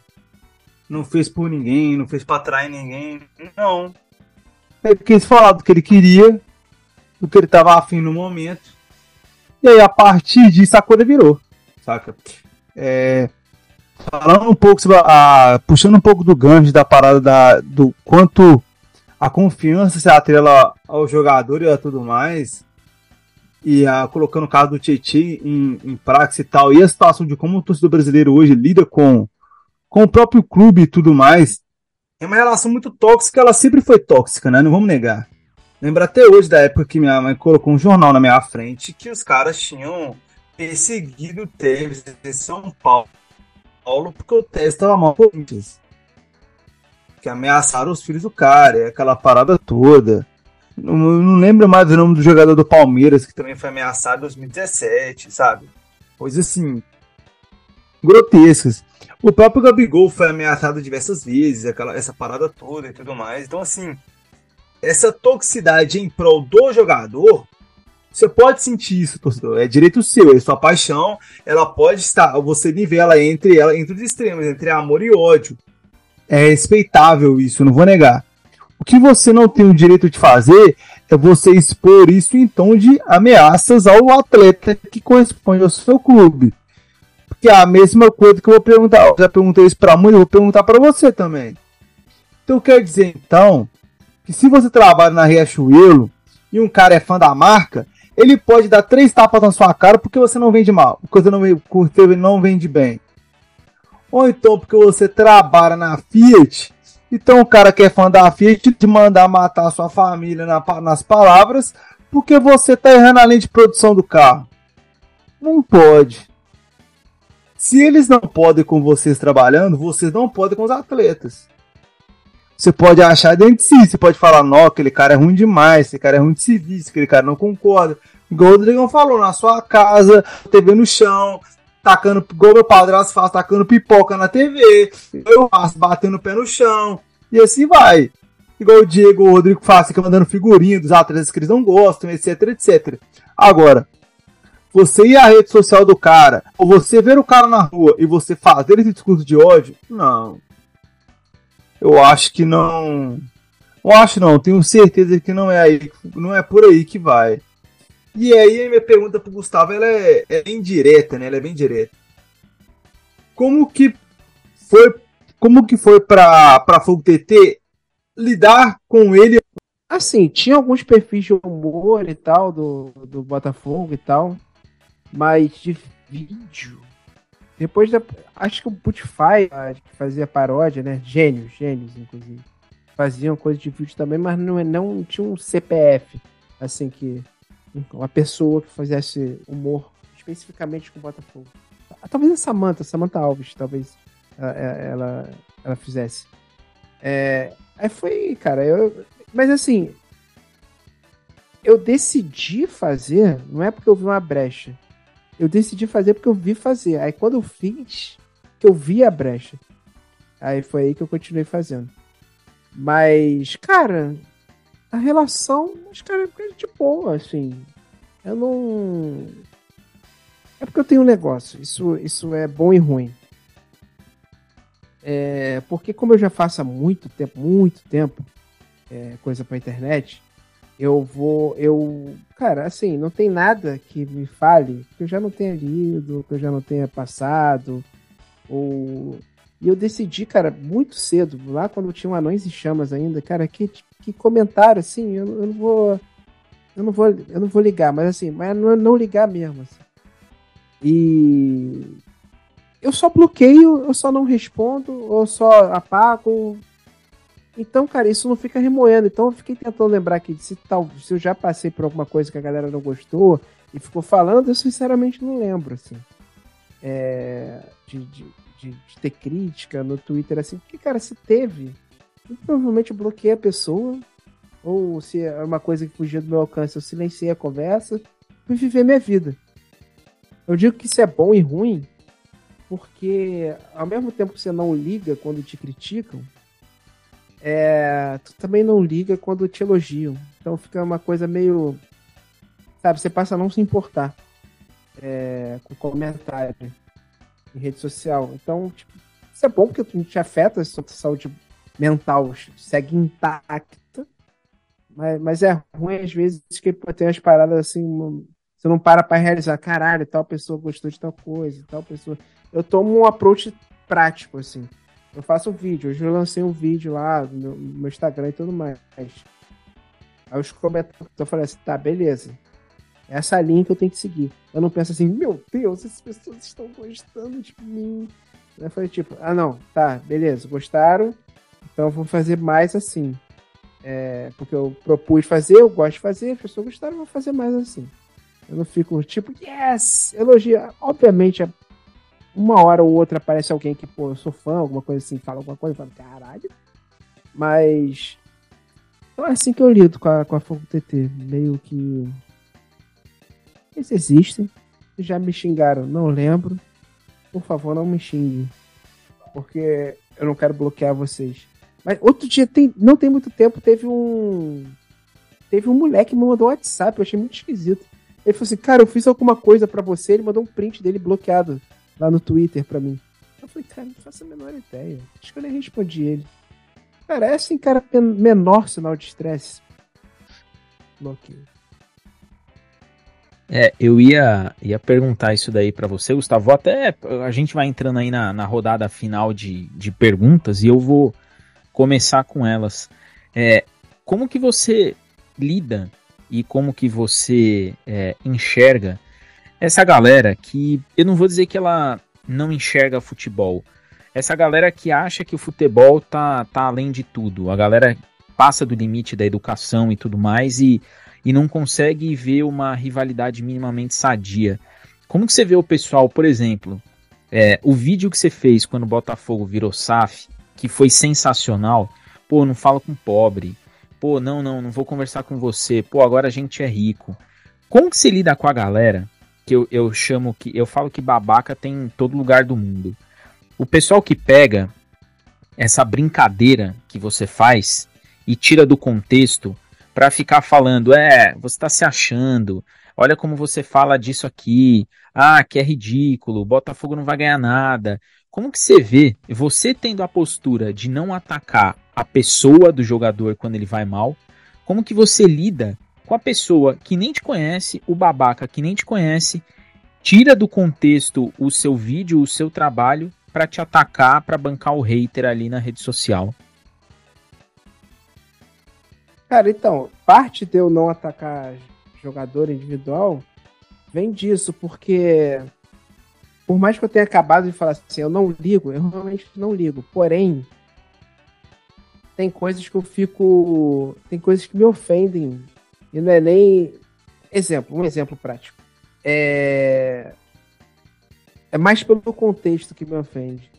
Não fez por ninguém, não fez pra trás ninguém. Não. Ele quis falar do que ele queria, do que ele tava afim no momento. E aí, a partir disso, a coisa virou. Saca? É, falando um pouco sobre a, puxando um pouco do gancho da parada da, do quanto a confiança se atrela ao jogador e a tudo mais, e a, colocando o caso do Tietchan em, em prática e tal, e a situação de como o torcedor brasileiro hoje lida com, com o próprio clube e tudo mais, é uma relação muito tóxica, ela sempre foi tóxica, né? Não vamos negar. Lembro até hoje da época que minha mãe colocou um jornal na minha frente que os caras tinham perseguido o Tevez em São Paulo porque o Tevez estava mal Corinthians. Que ameaçaram os filhos do cara, aquela parada toda. Não, não lembro mais o nome do jogador do Palmeiras que também foi ameaçado em 2017, sabe? Coisas assim. grotescas. O próprio Gabigol foi ameaçado diversas vezes, aquela, essa parada toda e tudo mais. Então, assim, essa toxicidade em prol do jogador, você pode sentir isso, torcedor. É direito seu, é sua paixão. Ela pode estar, você nivela entre ela, entre os extremos, entre amor e ódio. É respeitável isso, não vou negar. O que você não tem o direito de fazer é você expor isso em tom de ameaças ao atleta que corresponde ao seu clube. Porque é a mesma coisa que eu vou perguntar, eu já perguntei isso para muito, eu vou perguntar para você também. Então quer dizer então que se você trabalha na Riachuelo e um cara é fã da marca, ele pode dar três tapas na sua cara porque você não vende mal, porque você não, porque não vende bem. Ou então porque você trabalha na Fiat, então o cara que é fã da Fiat te mandar matar a sua família na, nas palavras porque você tá errando a linha de produção do carro. Não pode. Se eles não podem com vocês trabalhando, vocês não podem com os atletas. Você pode achar dentro de si, você pode falar, não, aquele cara é ruim demais, esse cara é ruim de serviço, aquele cara não concorda. Igual o Rodrigão falou, na sua casa, TV no chão, tacando, igual meu padrasto faz, tacando pipoca na TV, eu faço, batendo o pé no chão, e assim vai. Igual o Diego o Rodrigo faz, fica mandando figurinha dos atletas que eles não gostam, etc, etc. Agora, você ir à rede social do cara, ou você ver o cara na rua e você fazer esse discurso de ódio, não eu acho que não. Eu acho não, tenho certeza que não é aí, não é por aí que vai. E aí a minha pergunta pro Gustavo ela é, é bem direta, né? Ela é bem direta. Como que foi, como que foi para para Fogo TT lidar com ele? Assim, tinha alguns perfis de humor e tal do, do Botafogo e tal, mas de vídeo depois da. Acho que o Putify, que fazia paródia, né? Gênios, gênios, inclusive. Faziam coisa de vídeo também, mas não, não tinha um CPF. Assim que. Uma pessoa que fizesse humor especificamente com o Botafogo. Talvez a Samantha, Samantha Alves, talvez ela, ela fizesse. É, aí foi, cara, eu. Mas assim. Eu decidi fazer, não é porque eu vi uma brecha eu decidi fazer porque eu vi fazer. Aí quando eu fiz, que eu vi a brecha. Aí foi aí que eu continuei fazendo. Mas, cara, a relação, os caras é de boa, assim. Eu não. É porque eu tenho um negócio. Isso, isso é bom e ruim. É, porque como eu já faço há muito tempo, muito tempo, é, coisa pra internet, eu vou. Eu. Cara, assim, não tem nada que me fale que eu já não tenha lido, que eu já não tenha passado. Ou. E eu decidi, cara, muito cedo, lá quando tinha um Anões e Chamas ainda, cara, que, que comentário, assim, eu, eu não vou. Eu não vou, eu não vou ligar, mas assim, mas não, não ligar mesmo. Assim. E eu só bloqueio, eu só não respondo, ou só apago, então, cara, isso não fica remoendo. Então, eu fiquei tentando lembrar aqui se, tal, se eu já passei por alguma coisa que a galera não gostou e ficou falando, eu sinceramente não lembro, assim. É, de, de, de, de, ter crítica no Twitter, assim. Porque, cara, se teve, eu provavelmente bloqueei a pessoa. Ou se é uma coisa que fugia do meu alcance, eu silenciei a conversa. Fui viver minha vida. Eu digo que isso é bom e ruim, porque ao mesmo tempo que você não liga quando te criticam, é, tu também não liga quando te elogiam. Então fica uma coisa meio. sabe, você passa a não se importar é, com comentário em rede social. Então, tipo, isso é bom porque não te afeta, a sua saúde mental segue intacta. Mas, mas é ruim às vezes que tem umas paradas assim, você não para pra realizar, caralho, tal pessoa gostou de tal coisa, tal pessoa. Eu tomo um approach prático, assim. Eu faço um vídeo, hoje eu lancei um vídeo lá no meu Instagram e tudo mais. Aí os comentários, eu falei assim, tá, beleza. Essa é a linha que eu tenho que seguir. Eu não penso assim, meu Deus, essas pessoas estão gostando de mim. Eu falei, tipo, ah não, tá, beleza, gostaram, então vou fazer mais assim. É, porque eu propus fazer, eu gosto de fazer, as pessoas gostaram, vou fazer mais assim. Eu não fico tipo, yes, elogia. Obviamente, uma hora ou outra aparece alguém que, pô, eu sou fã, alguma coisa assim, fala alguma coisa, eu falo, caralho. Mas. Então é assim que eu lido com a, com a Fogo TT. Meio que. Eles existem. Já me xingaram, não lembro. Por favor, não me xingue. Porque eu não quero bloquear vocês. Mas outro dia, tem, não tem muito tempo, teve um. Teve um moleque que me mandou um WhatsApp, eu achei muito esquisito. Ele falou assim, cara, eu fiz alguma coisa para você, ele mandou um print dele bloqueado lá no Twitter pra mim. Eu falei, cara, não faço a menor ideia. Acho que eu nem respondi ele. Cara, é assim, cara, menor sinal de estresse. Bloqueio. É, eu ia, ia perguntar isso daí para você, Gustavo. Até a gente vai entrando aí na, na rodada final de, de perguntas e eu vou começar com elas. É, como que você lida e como que você é, enxerga essa galera que eu não vou dizer que ela não enxerga futebol, essa galera que acha que o futebol tá, tá além de tudo, a galera passa do limite da educação e tudo mais e, e não consegue ver uma rivalidade minimamente sadia. Como que você vê o pessoal, por exemplo, é, o vídeo que você fez quando o Botafogo virou SAF, que foi sensacional, pô, não fala com pobre, pô, não, não, não vou conversar com você, pô, agora a gente é rico. Como que você lida com a galera que eu, eu chamo que eu falo que babaca tem em todo lugar do mundo. O pessoal que pega essa brincadeira que você faz e tira do contexto para ficar falando, é, você está se achando, olha como você fala disso aqui, ah, que é ridículo, Botafogo não vai ganhar nada. Como que você vê você tendo a postura de não atacar a pessoa do jogador quando ele vai mal? Como que você lida com a pessoa que nem te conhece, o babaca que nem te conhece, tira do contexto o seu vídeo, o seu trabalho para te atacar, para bancar o hater ali na rede social. Cara, então, parte de eu não atacar jogador individual vem disso, porque por mais que eu tenha acabado de falar assim, eu não ligo, eu realmente não ligo. Porém, tem coisas que eu fico. Tem coisas que me ofendem e não é nem. Exemplo, um exemplo prático. É. É mais pelo contexto que me ofende.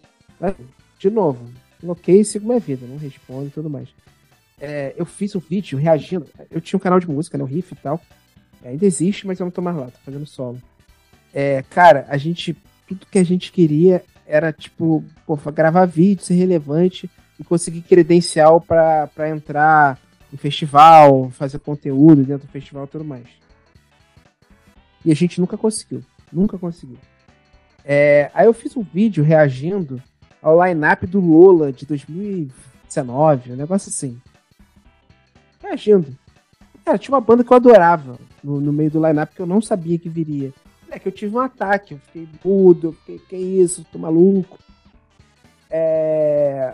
De novo, bloqueio e sigo minha vida, não respondo e tudo mais. É, eu fiz um vídeo reagindo. Eu tinha um canal de música, né? O Riff e tal. Ainda existe, mas eu não tô mais lá, tô fazendo solo. É, cara, a gente. Tudo que a gente queria era, tipo, pô, gravar vídeo, ser relevante e conseguir credencial para entrar em festival, fazer conteúdo dentro do festival e tudo mais. E a gente nunca conseguiu. Nunca conseguiu. É, aí eu fiz um vídeo reagindo ao line-up do Lola de 2019, um negócio assim. Reagindo. Cara, tinha uma banda que eu adorava no, no meio do line-up que eu não sabia que viria. É que eu tive um ataque, eu fiquei mudo, eu fiquei, que isso, tô maluco. É...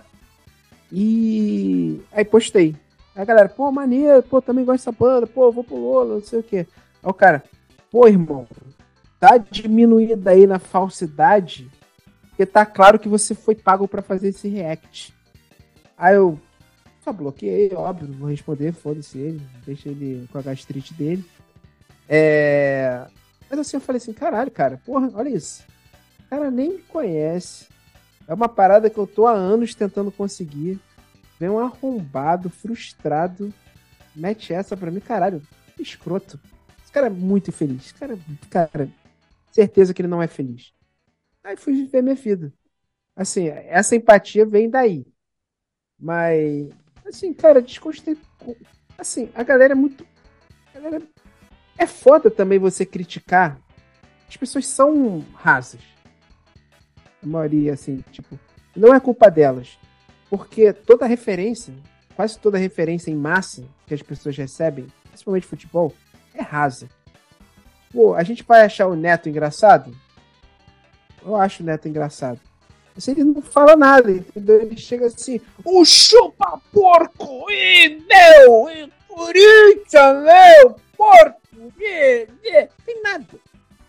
E aí postei. Aí a galera, pô, maneiro, pô, também gosto dessa banda, pô, vou pro Lola, não sei o quê. Aí o cara, pô, irmão, tá diminuída aí na falsidade, porque tá claro que você foi pago para fazer esse react. Aí eu só bloqueei, óbvio, não vou responder, foda-se ele, deixa ele com a gastrite dele. É... Mas assim, eu falei assim, caralho, cara, porra, olha isso. O cara nem me conhece. É uma parada que eu tô há anos tentando conseguir. Vem um arrombado, frustrado, mete essa pra mim, caralho, escroto. Esse cara é muito infeliz. Esse cara, cara, certeza que ele não é feliz. Aí fui viver minha vida. Assim, essa empatia vem daí. Mas, assim, cara, desconstei. Assim, a galera é muito. Galera É foda também você criticar. As pessoas são rasas. A maioria, assim, tipo. Não é culpa delas. Porque toda referência, quase toda referência em massa que as pessoas recebem, principalmente futebol, é rasa. Pô, a gente vai achar o Neto engraçado? Eu acho o Neto engraçado. Mas ele não fala nada, entendeu? Ele chega assim, o chupa porco, e meu, e Corinthians, meu, porco, e, e. tem nada.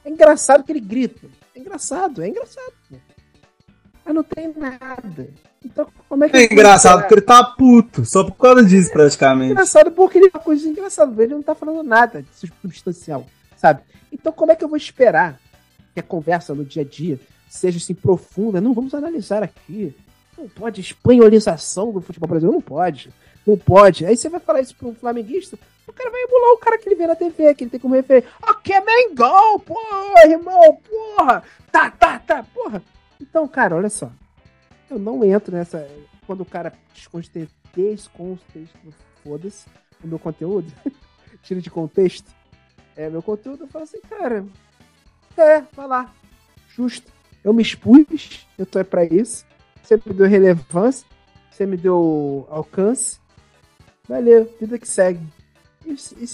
É engraçado que ele grita. É engraçado, é engraçado. Mas não tem nada. Então, como é que. É engraçado porque ele tá puto, só por causa disso, praticamente. É engraçado porque ele é uma coisa engraçada, ele não tá falando nada de substancial, sabe? Então, como é que eu vou esperar que a conversa no dia a dia seja assim profunda. Não vamos analisar aqui. Não pode espanholização do futebol brasileiro. Não pode. Não pode. Aí você vai falar isso para um flamenguista, o cara vai emular o cara que ele vê na TV, que ele tem como referência. Aqui é Mengão, porra, irmão, porra. Tá, tá, tá, porra. Então, cara, olha só. Eu não entro nessa. Quando o cara descontexto, foda-se, o meu conteúdo, *laughs* tira de contexto, é meu conteúdo, eu falo assim, cara, é, vai lá, justo. Eu me expus, eu tô aí pra isso. Você me deu relevância, você me deu alcance. Valeu, vida que segue. E, e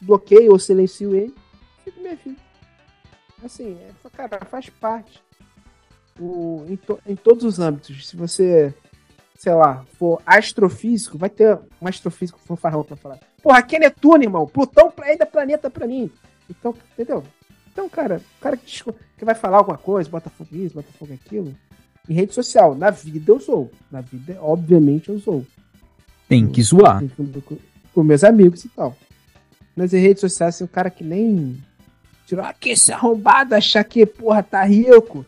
bloqueio ou silencio ele, fica minha vida. Assim, é, cara, faz parte. O, em, to, em todos os âmbitos. Se você, sei lá, for astrofísico, vai ter um astrofísico fanfarrão pra falar. Porra, aqui é Netuno, irmão. Plutão ainda é planeta pra mim. Então, entendeu? Então, cara, o cara que, que vai falar alguma coisa, Botafogo isso, Botafogo aquilo, em rede social, na vida eu sou. Na vida, obviamente, eu sou. Tem que zoar. Com, com, com meus amigos e tal. Mas em redes sociais, assim, o cara que nem tirou, ah, que esse arrombado achar que, porra, tá rico.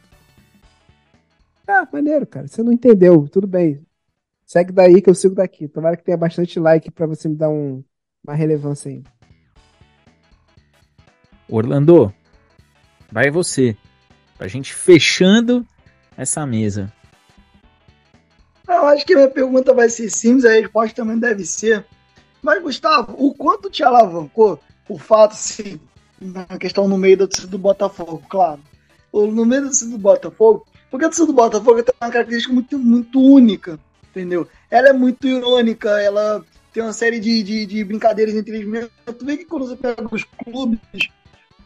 Ah, maneiro, cara. Você não entendeu. Tudo bem. Segue daí que eu sigo daqui. Tomara que tenha bastante like para você me dar um, uma relevância aí. Orlando, Vai você. Pra gente fechando essa mesa. Eu acho que a minha pergunta vai ser simples, a resposta também deve ser. Mas, Gustavo, o quanto te alavancou o fato, assim, na questão no meio da torcida do Botafogo, claro. No meio da torcida do Botafogo, porque a torcida do Botafogo tem uma característica muito, muito única, entendeu? Ela é muito irônica, ela tem uma série de, de, de brincadeiras entre eles mesmos. Tu vê que quando você pega os clubes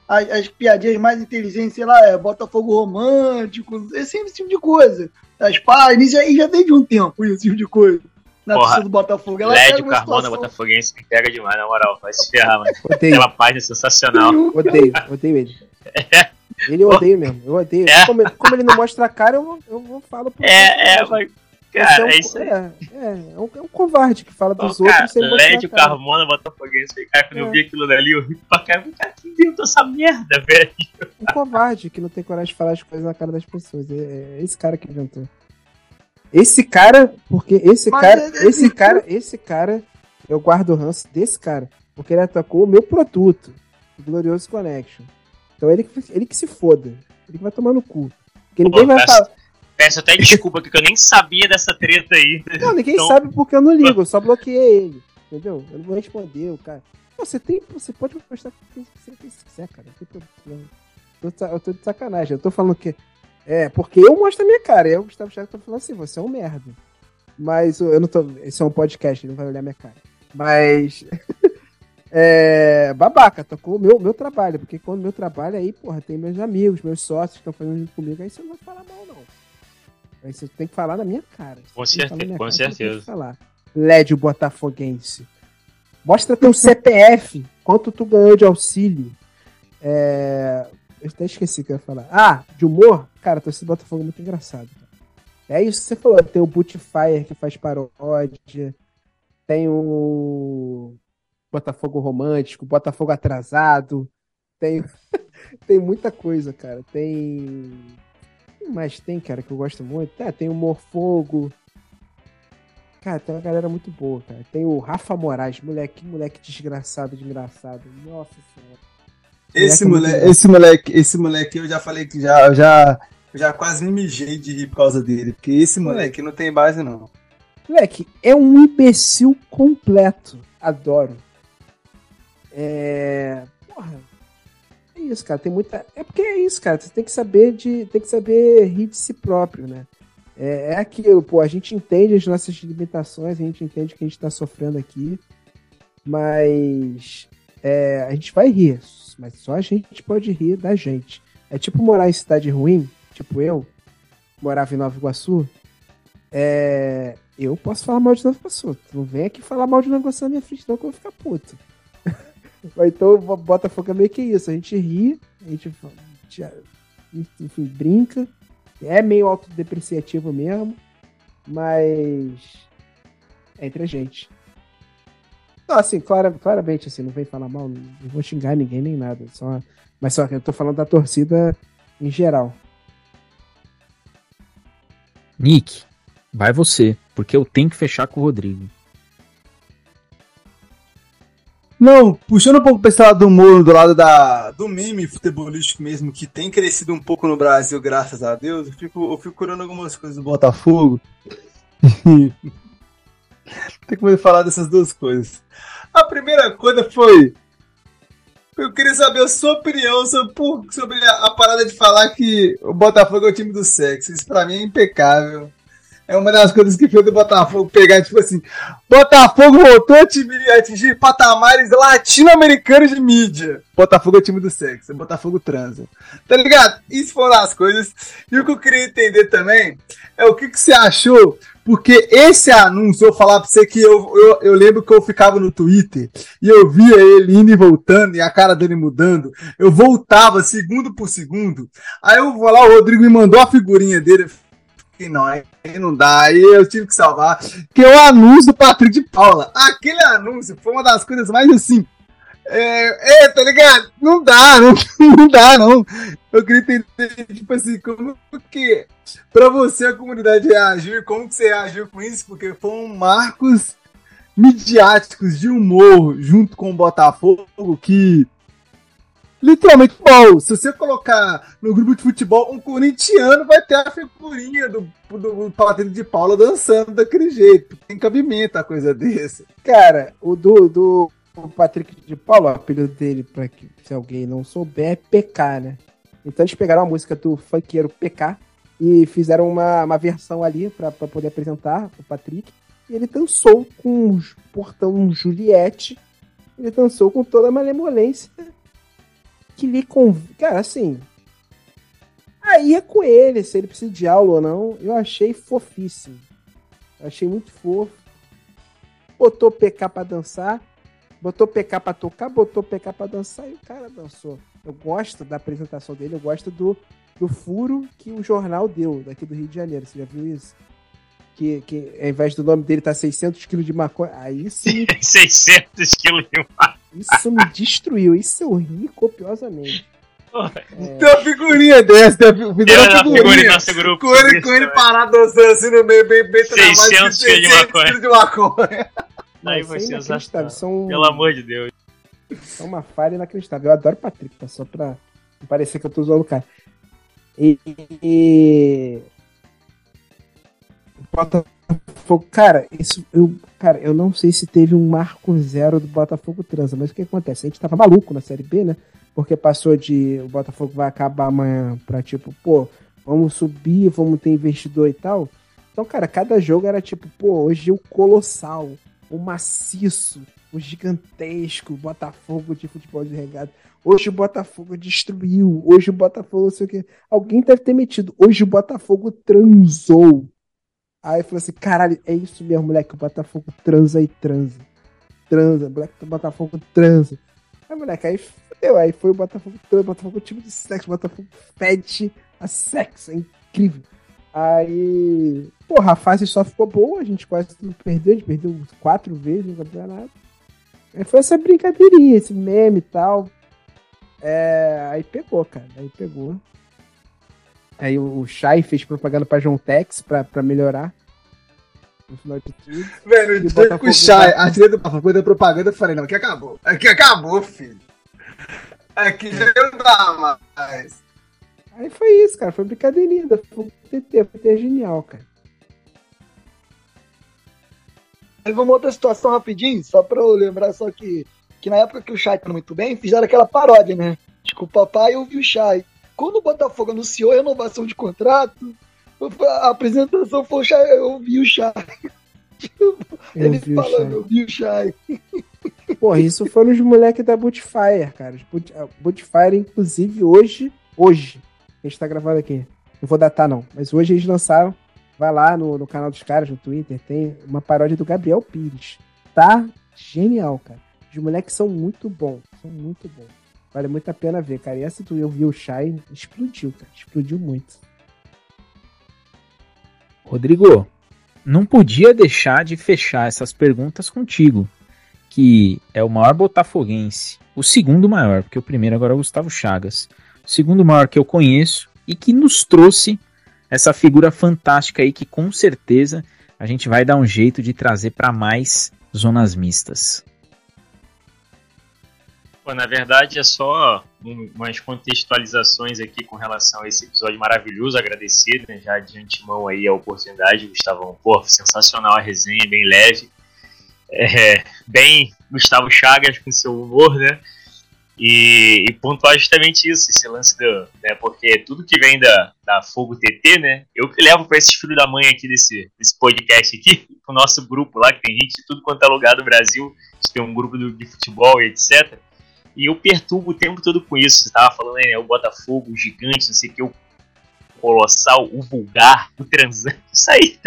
as, as, piadinhas mais inteligentes, sei lá, é Botafogo romântico, esse, esse tipo de coisa. As páginas, e já, vem de um tempo esse tipo de coisa. Na Porra, do Botafogo. Ela Lédio Carmona, situação... Botafoguense, me pega demais, na moral. Vai se ferrar, mano. Odeio. Aquela página é sensacional. Odeio, odeio ele. *laughs* Ele eu odeio mesmo, eu odeio. É. Como, como, ele não mostra a cara, eu, eu, eu falo por É, é, mas Cara, é, um, é isso aí. É, é, é, um, é um covarde que fala dos outros sem Led, o Carmona, Botafoguense. Cara, quando é. eu vi aquilo dali, eu ri pra caramba. Cara, que inventou essa merda, velho? Um covarde que não tem coragem de falar as coisas na cara das pessoas. É, é esse cara que inventou. Esse cara, porque esse Mas cara, é, é esse cara, esse cara, eu guardo o ranço desse cara, porque ele atacou o meu produto, o Glorioso Connection. Então ele, ele que se foda. Ele que vai tomar no cu. Porque ninguém Pô, vai falar. Peço até desculpa, que eu nem sabia dessa treta aí. Não, ninguém então... sabe porque eu não ligo, eu *laughs* só bloqueei ele. Entendeu? Eu não vou responder o cara. Você tem. Você pode postar o que você quiser, cara. Não tem problema. Eu tô, eu tô de sacanagem. Eu tô falando que. É, porque eu mostro a minha cara. Eu, Gustavo Chagas, tô falando assim, você é um merda. Mas eu não tô. Esse é um podcast, ele não vai olhar minha cara. Mas. *laughs* é, babaca, tocou o meu, meu trabalho. Porque quando meu trabalho aí, porra, tem meus amigos, meus sócios que estão fazendo junto comigo, aí você não vai falar mal, não. Aí você tem que falar na minha cara. Com, certe com cara, certeza. Falar. Lédio Botafoguense. Mostra teu CPF. Quanto tu ganhou de auxílio. É... Eu até esqueci o que eu ia falar. Ah, de humor? Cara, torcida Botafogo é muito engraçado. É isso que você falou. Tem o Bootfire que faz paródia. Tem o Botafogo romântico, Botafogo atrasado. Tem, *laughs* tem muita coisa, cara. Tem mas tem, cara, que eu gosto muito? É, tem o Morfogo. Cara, tem uma galera muito boa, cara. Tem o Rafa Moraes, moleque, moleque desgraçado, desgraçado. Nossa senhora. Esse moleque, moleque esse moleque, esse moleque, eu já falei que já, eu já, já quase me mijei de rir por causa dele. Porque esse moleque não tem base, não. Moleque, é um imbecil completo. Adoro. É... porra. É isso, cara. Tem muita. É porque é isso, cara. Você tem que saber de. Tem que saber rir de si próprio, né? É, é aquilo, pô, a gente entende as nossas limitações, a gente entende que a gente tá sofrendo aqui, mas é, a gente vai rir, mas só a gente pode rir da gente. É tipo morar em cidade ruim, tipo eu, morava em Nova Iguaçu, é, eu posso falar mal de Nova Iguaçu. Não vem aqui falar mal de Nova Iguaçu na minha frente, não, que eu vou ficar puto. Então, Botafogo é meio que isso. A gente ri, a gente, enfim, brinca. É meio autodepreciativo mesmo, mas é entre a gente. Não, assim, clara, claramente, assim, não vem falar mal, não vou xingar ninguém nem nada. Só, mas só que eu tô falando da torcida em geral. Nick, vai você, porque eu tenho que fechar com o Rodrigo. Não, puxando um pouco pra esse lado do humor, do lado da, do meme futebolístico mesmo, que tem crescido um pouco no Brasil, graças a Deus, eu fico, eu fico curando algumas coisas do Botafogo. *laughs* tem como falar dessas duas coisas. A primeira coisa foi eu queria saber a sua opinião sobre, sobre a, a, parada de falar que o Botafogo é o time do sexo. Isso pra mim é impecável. É uma das coisas que fez o Botafogo pegar, tipo assim, Botafogo voltou a atingir patamares latino-americanos de mídia. Botafogo é time do sexo, Botafogo transa. Tá ligado? Isso foram as coisas. E o que eu queria entender também é o que, que você achou porque esse anúncio, eu falar pra você que eu, eu, eu, lembro que eu ficava no Twitter e eu via ele indo e voltando e a cara dele mudando. Eu voltava segundo por segundo. Aí eu vou lá, o Rodrigo me mandou a figurinha dele. Que não, aí não dá, aí eu tive que salvar. Que é o anúncio do Patrick de Paula. Aquele anúncio foi uma das coisas mais assim é, é, tá ligado? Não dá, *laughs* não, não dá, não. Eu queria entender, tipo assim, como que pra você a comunidade reagiu como que você reagiu com isso, porque foram marcos midiáticos de humor junto com o Botafogo que literalmente, bom, se você colocar no grupo de futebol, um corintiano vai ter a figurinha do, do, do Patrício de Paula dançando daquele jeito. Tem cabimento a coisa desse. Cara, o do, do Patrick de Paulo, o apelido dele, pra que se alguém não souber, é PK, né? Então eles pegaram a música do funkeiro PK e fizeram uma, uma versão ali para poder apresentar o Patrick. E ele dançou com o portão Juliette. Ele dançou com toda a malemolência que lhe conv... Cara, assim. Aí é com ele, se ele precisa de aula ou não. Eu achei fofíssimo. Achei muito fofo. Botou PK pra dançar. Botou PK pra tocar, botou PK pra dançar e o cara dançou. Eu gosto da apresentação dele, eu gosto do, do furo que o jornal deu daqui do Rio de Janeiro. Você já viu isso? Que, que ao invés do nome dele tá 600 quilos de maconha. Aí me... *laughs* 600 quilos de maconha. Isso me destruiu. Isso eu ri copiosamente. É... Tem uma figurinha dessa, tem uma figurinha. figurinha nosso grupo. Com ele, com ele parado dançando assim no meio, bem, bem 600 quilos de maconha. De maconha. Aí você é São... Pelo amor de Deus. É uma falha inacreditável. Eu adoro Patrick, tá? Só pra não parecer que eu tô zoando o cara. E. e... Botafogo, cara, isso eu, cara, eu não sei se teve um marco zero do Botafogo transa, mas o que acontece? A gente tava maluco na Série B, né? Porque passou de o Botafogo vai acabar amanhã pra tipo, pô, vamos subir, vamos ter investidor e tal. Então, cara, cada jogo era tipo, pô, hoje o colossal, o maciço, o gigantesco Botafogo de futebol de regado. Hoje o Botafogo destruiu. Hoje o Botafogo, não sei o que. Alguém deve ter metido. Hoje o Botafogo transou. Aí falou assim: caralho, é isso mesmo, moleque. O Botafogo transa e transa. Transa, moleque. O Botafogo transa. Aí, moleque, aí fudeu. Aí foi o Botafogo transa. Botafogo time de sexo. Botafogo fede a sexo. É incrível. Aí, porra, a fase só ficou boa, a gente quase não perdeu, a gente perdeu quatro vezes no campeonato. Aí foi essa brincadeirinha, esse meme e tal. É, aí pegou, cara, aí pegou. Aí o Shai fez propaganda pra John Tex pra, pra melhorar. No final de tudo. Velho, o dia que o Shai, a trilha do Botafogo da propaganda, eu falei, não, aqui acabou. Aqui acabou, filho. Aqui já não dá mais. Aí foi isso, cara. Foi brincadeirinha da TT. Foi é genial, cara. Aí vamos outra situação rapidinho, só pra eu lembrar só que que na época que o Chay estava muito bem, fizeram aquela paródia, né? Tipo, o papai ouviu o Chay. Quando o Botafogo anunciou a renovação de contrato, a apresentação foi eu ouvi o Chay. Ele falando, eu vi o Chay. *laughs* Porra, isso foi nos moleques da Bootfire, cara. Bootfire, inclusive, hoje, hoje, a gente tá gravando aqui. Não vou datar, não. Mas hoje eles lançaram. Vai lá no, no canal dos caras, no Twitter, tem uma paródia do Gabriel Pires. Tá genial, cara. Os moleques são muito bons. São muito bons. Vale muito a pena ver, cara. E essa tu eu vi o Shine, explodiu, cara. Explodiu muito. Rodrigo, não podia deixar de fechar essas perguntas contigo, que é o maior botafoguense, o segundo maior, porque o primeiro agora é o Gustavo Chagas, o segundo maior que eu conheço e que nos trouxe essa figura fantástica aí que com certeza a gente vai dar um jeito de trazer para mais zonas mistas. Pô, na verdade é só umas contextualizações aqui com relação a esse episódio maravilhoso, agradecer né, já de antemão aí a oportunidade, Gustavão, pô, sensacional a resenha, bem leve, é, bem Gustavo Chagas com seu humor, né, e, e pontuar justamente isso, esse lance do, né, porque tudo que vem da, da Fogo TT, né, eu que levo para esses filhos da mãe aqui desse, desse podcast aqui, o nosso grupo lá, que tem gente de tudo quanto é lugar do Brasil, a gente tem um grupo do, de futebol e etc., e eu perturbo o tempo todo com isso. Você tava falando aí, né? O Botafogo, o gigante, não sei o que, o colossal, o vulgar, o transante. Isso aí.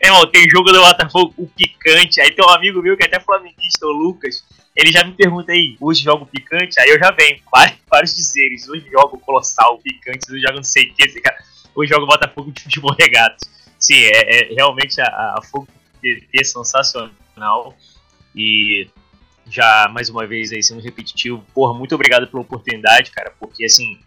É, irmão, tem jogo do Botafogo, o picante. Aí tem um amigo meu que é até flamenguista, o Lucas. Ele já me pergunta aí, hoje joga o picante? Aí eu já venho, vários, vários dizeres. Hoje joga o colossal, picante, hoje joga não sei o que. Hoje joga o Botafogo de futebol regato. Sim, é, é realmente a, a Fogo é sensacional. E já mais uma vez aí sendo repetitivo, porra, muito obrigado pela oportunidade, cara, porque assim,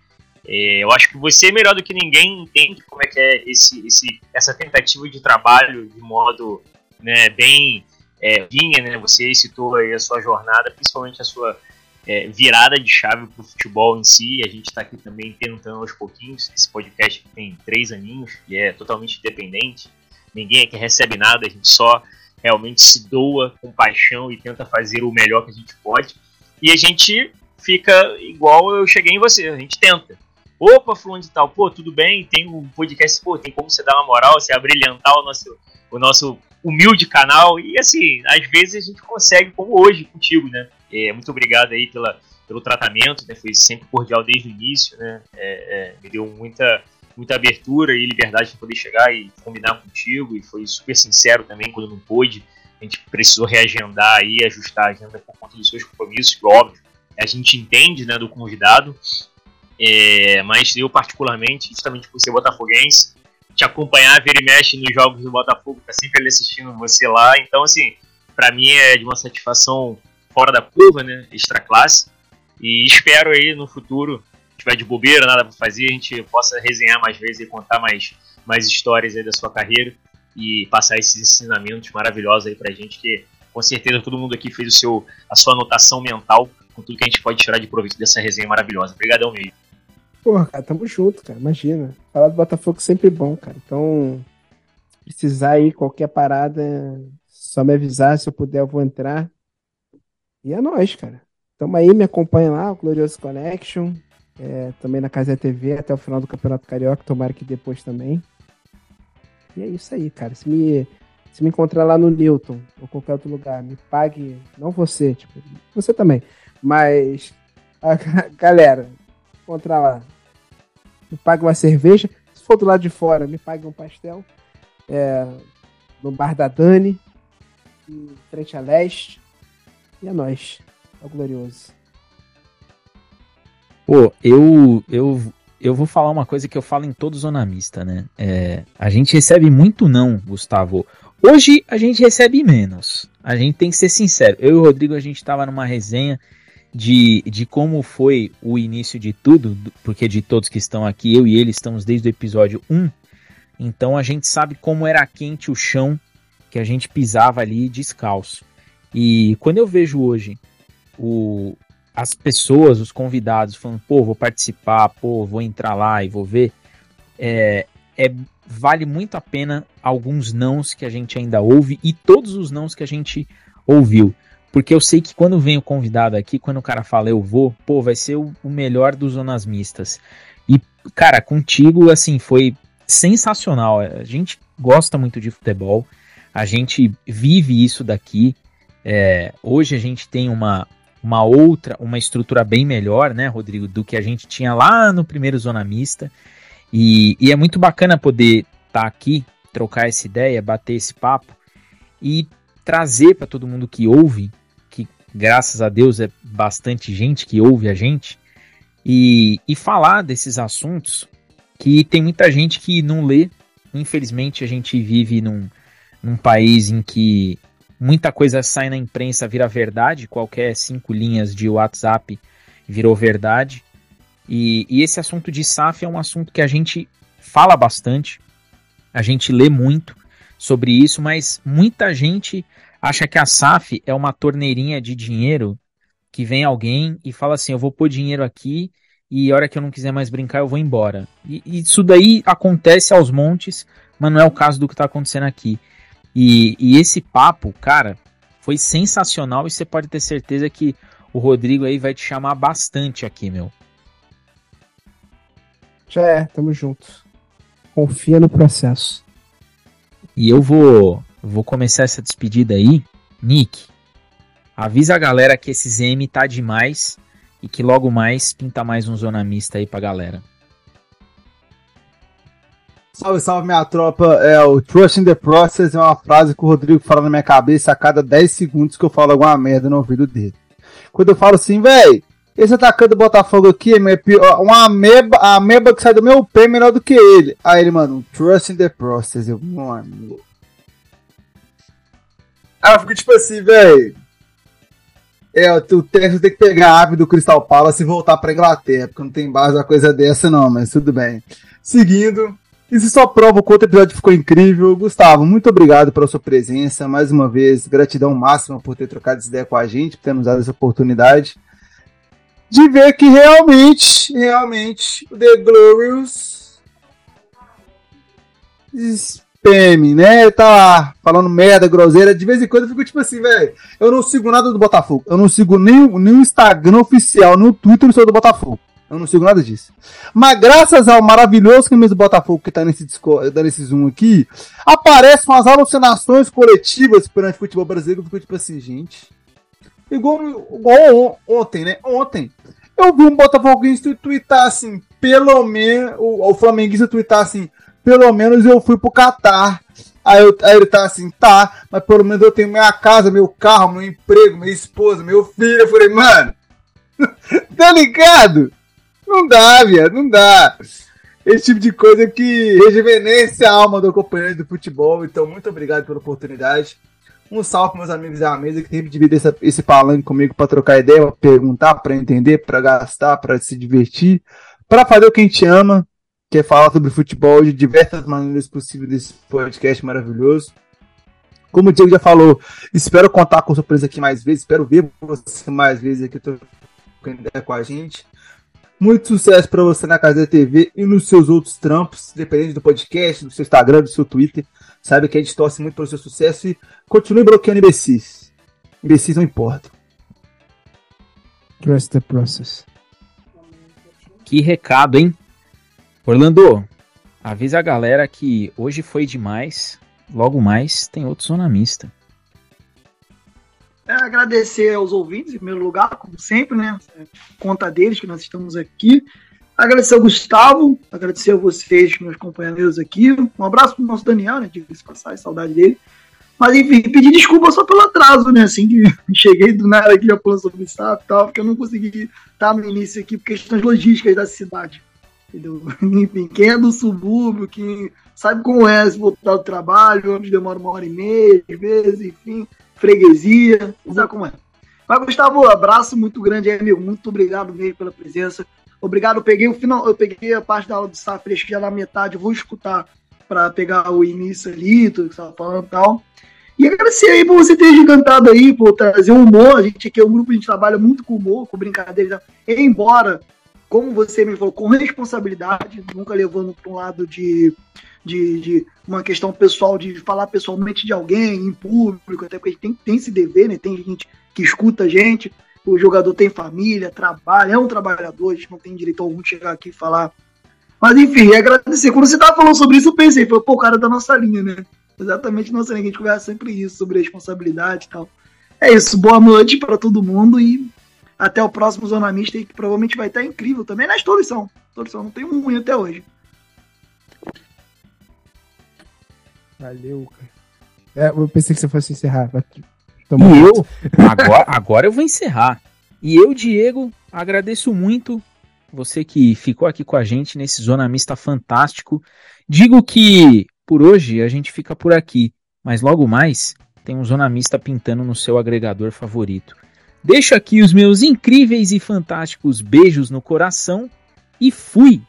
é, eu acho que você melhor do que ninguém entende como é que é esse, esse, essa tentativa de trabalho de modo né, bem é, vinha, né? Você citou aí a sua jornada, principalmente a sua é, virada de chave para o futebol em si. A gente está aqui também tentando aos pouquinhos. Esse podcast tem três aninhos e é totalmente independente. Ninguém aqui recebe nada, a gente só realmente se doa com paixão e tenta fazer o melhor que a gente pode. E a gente fica igual eu cheguei em você, a gente tenta. Opa, fulano de tal, pô, tudo bem, tem um podcast, pô, tem como você dar uma moral, você abrilhantar o nosso, o nosso humilde canal. E assim, às vezes a gente consegue, como hoje contigo, né? É, muito obrigado aí pela, pelo tratamento, né? Foi sempre cordial desde o início, né? É, é, me deu muita muita abertura e liberdade para poder chegar e combinar contigo. E foi super sincero também quando não pôde. A gente precisou reagendar e ajustar a agenda por conta dos seus compromissos, óbvio, a gente entende né, do convidado, é, mas eu particularmente, justamente por ser botafoguense, te acompanhar, ver e mexe nos jogos do Botafogo, tá sempre ali assistindo você lá, então assim, para mim é de uma satisfação fora da curva, né, extra classe, e espero aí no futuro tiver de bobeira, nada para fazer, a gente possa resenhar mais vezes e contar mais, mais histórias aí da sua carreira e passar esses ensinamentos maravilhosos aí pra gente, que com certeza todo mundo aqui fez o seu, a sua anotação mental com tudo que a gente pode tirar de proveito dessa resenha maravilhosa. Obrigadão mesmo. Porra, cara, tamo junto, cara. Imagina. Falar do Botafogo é sempre bom, cara. Então, se precisar aí qualquer parada, só me avisar, se eu puder eu vou entrar. E é nóis, cara. Tamo aí, me acompanha lá, o Glorioso Connection é, também na Casa TV até o final do Campeonato Carioca, tomara que depois também. E é isso aí, cara. Se me, se me encontrar lá no Newton ou qualquer outro lugar, me pague, não você, tipo, você também, mas a *laughs* galera, encontrar lá, me pague uma cerveja. Se for do lado de fora, me pague um pastel. É, no bar da Dani, em frente a leste. E é nóis. É o glorioso. Pô, eu, eu, eu vou falar uma coisa que eu falo em todo zonamista, né? É, a gente recebe muito não, Gustavo. Hoje a gente recebe menos. A gente tem que ser sincero. Eu e o Rodrigo, a gente estava numa resenha de, de como foi o início de tudo, porque de todos que estão aqui, eu e ele estamos desde o episódio 1. Então a gente sabe como era quente o chão que a gente pisava ali descalço. E quando eu vejo hoje o, as pessoas, os convidados, falando, pô, vou participar, pô, vou entrar lá e vou ver, é, é, vale muito a pena alguns nãos que a gente ainda ouve e todos os nãos que a gente ouviu. porque eu sei que quando vem o convidado aqui, quando o cara fala eu vou, pô, vai ser o, o melhor dos zonas mistas. E, cara, contigo, assim, foi sensacional. A gente gosta muito de futebol, a gente vive isso daqui. É, hoje a gente tem uma, uma outra, uma estrutura bem melhor, né, Rodrigo, do que a gente tinha lá no primeiro Zona Mista. E, e é muito bacana poder estar tá aqui, trocar essa ideia, bater esse papo e trazer para todo mundo que ouve, que graças a Deus é bastante gente que ouve a gente, e, e falar desses assuntos que tem muita gente que não lê. Infelizmente, a gente vive num, num país em que muita coisa sai na imprensa vira verdade, qualquer cinco linhas de WhatsApp virou verdade. E, e, esse assunto de SAF é um assunto que a gente fala bastante, a gente lê muito sobre isso, mas muita gente acha que a SAF é uma torneirinha de dinheiro que vem alguém e fala assim: eu vou pôr dinheiro aqui e a hora que eu não quiser mais brincar eu vou embora. E, e isso daí acontece aos montes, mas não é o caso do que está acontecendo aqui. E, e esse papo, cara, foi sensacional e você pode ter certeza que o Rodrigo aí vai te chamar bastante aqui, meu. Já é, tamo junto. Confia no processo. E eu vou, vou começar essa despedida aí. Nick, avisa a galera que esse ZM tá demais e que logo mais pinta mais um zona mista aí pra galera. Salve, salve minha tropa. É o Trust in the Process é uma frase que o Rodrigo fala na minha cabeça a cada 10 segundos que eu falo alguma merda no ouvido dele. Quando eu falo assim, velho, esse atacante do Botafogo aqui é pior, uma ameba, a ameba que sai do meu pé é melhor do que ele. Aí ele, mano, trust in the process. Eu, mano. Aí eu fico tipo assim, velho. É, o Texas tem que pegar a ave do Crystal Palace e voltar pra Inglaterra, porque não tem base uma coisa dessa, não, mas tudo bem. Seguindo, isso só prova o quanto o episódio ficou incrível. Gustavo, muito obrigado pela sua presença. Mais uma vez, gratidão máxima por ter trocado essa ideia com a gente, por ter nos dado essa oportunidade de ver que realmente, realmente, o The Glorious spam, né? Tá falando merda, groselha. De vez em quando eu fico tipo assim, velho. Eu não sigo nada do Botafogo. Eu não sigo nem, nem o Instagram oficial, nem o Twitter do Botafogo. Eu não sigo nada disso. Mas graças ao maravilhoso camisa do Botafogo que tá nesse, tá nesse Zoom aqui, aparecem umas alucinações coletivas perante o futebol brasileiro. Eu fico tipo assim, gente. Igual, igual ontem, né? Ontem. Eu vi um Botafoguense twittar assim, pelo menos. O, o Flamenguista twittar assim, pelo menos eu fui pro Catar. Aí, eu, aí ele tá assim, tá, mas pelo menos eu tenho minha casa, meu carro, meu emprego, minha esposa, meu filho. Eu falei, mano, *laughs* tá ligado? Não dá, viado, não dá. Esse tipo de coisa que rejuvenesce a alma do companheiro do futebol. Então, muito obrigado pela oportunidade. Um salve para meus amigos da mesa que sempre dividir esse, palanque comigo para trocar ideia, perguntar, para entender, para gastar, para se divertir, para fazer o que a gente ama, que é falar sobre futebol de diversas maneiras possíveis desse podcast maravilhoso. Como o Diego já falou, espero contar com surpresa aqui mais vezes, espero ver você mais vezes aqui com a gente. Muito sucesso para você na Casa da TV e nos seus outros trampos, dependendo do podcast, do seu Instagram, do seu Twitter. Sabe que a gente torce muito pelo seu sucesso e continue bloqueando imbecis. Imbecis não importa. Trust the process. Que recado, hein? Orlando, avisa a galera que hoje foi demais. Logo mais tem outro Zona Mista. É, agradecer aos ouvintes, em primeiro lugar, como sempre, né? Conta deles que nós estamos aqui. Agradecer ao Gustavo, agradecer a vocês, meus companheiros aqui. Um abraço pro nosso Daniel, né? Que passar, saudade dele. Mas enfim, pedir desculpa só pelo atraso, né? Assim que *laughs* cheguei do nada aqui já falando sobre SAP e tal, porque eu não consegui estar no início aqui por questões logísticas da cidade. Entendeu? *laughs* Enfim, quem é do subúrbio, quem sabe como é se voltar do trabalho, onde demora uma hora e meia, às vezes, enfim, freguesia, sabe como é. Mas, Gustavo, abraço muito grande aí, amigo. Muito obrigado mesmo pela presença. Obrigado, eu peguei o final, eu peguei a parte da aula do Safra, acho que já na metade, eu vou escutar para pegar o início ali, tudo que você estava falando e tal. E agradecer aí por você ter gigantado aí, por trazer um humor. A gente aqui é um grupo, a gente trabalha muito com humor, com brincadeira. Embora como você me falou, com responsabilidade, nunca levando para um lado de, de, de, uma questão pessoal, de falar pessoalmente de alguém em público, até porque a gente tem, tem esse dever, né? Tem gente que escuta a gente, o jogador tem família, trabalha, é um trabalhador, a gente não tem direito algum de chegar aqui e falar. Mas enfim, agradecer. Quando você tava falando sobre isso, eu pensei, foi, pô, o cara da nossa linha, né? Exatamente nossa linha, a gente conversa sempre isso, sobre responsabilidade e tal. É isso, boa noite para todo mundo e até o próximo Zona Mista, que provavelmente vai estar incrível também nas todos são. Todos são, não tem um ruim até hoje. Valeu, cara. É, eu pensei que você fosse encerrar. E eu, *laughs* agora, agora eu vou encerrar. E eu, Diego, agradeço muito você que ficou aqui com a gente nesse Zona Mista fantástico. Digo que por hoje a gente fica por aqui, mas logo mais tem um Zona Mista pintando no seu agregador favorito. Deixo aqui os meus incríveis e fantásticos beijos no coração e fui!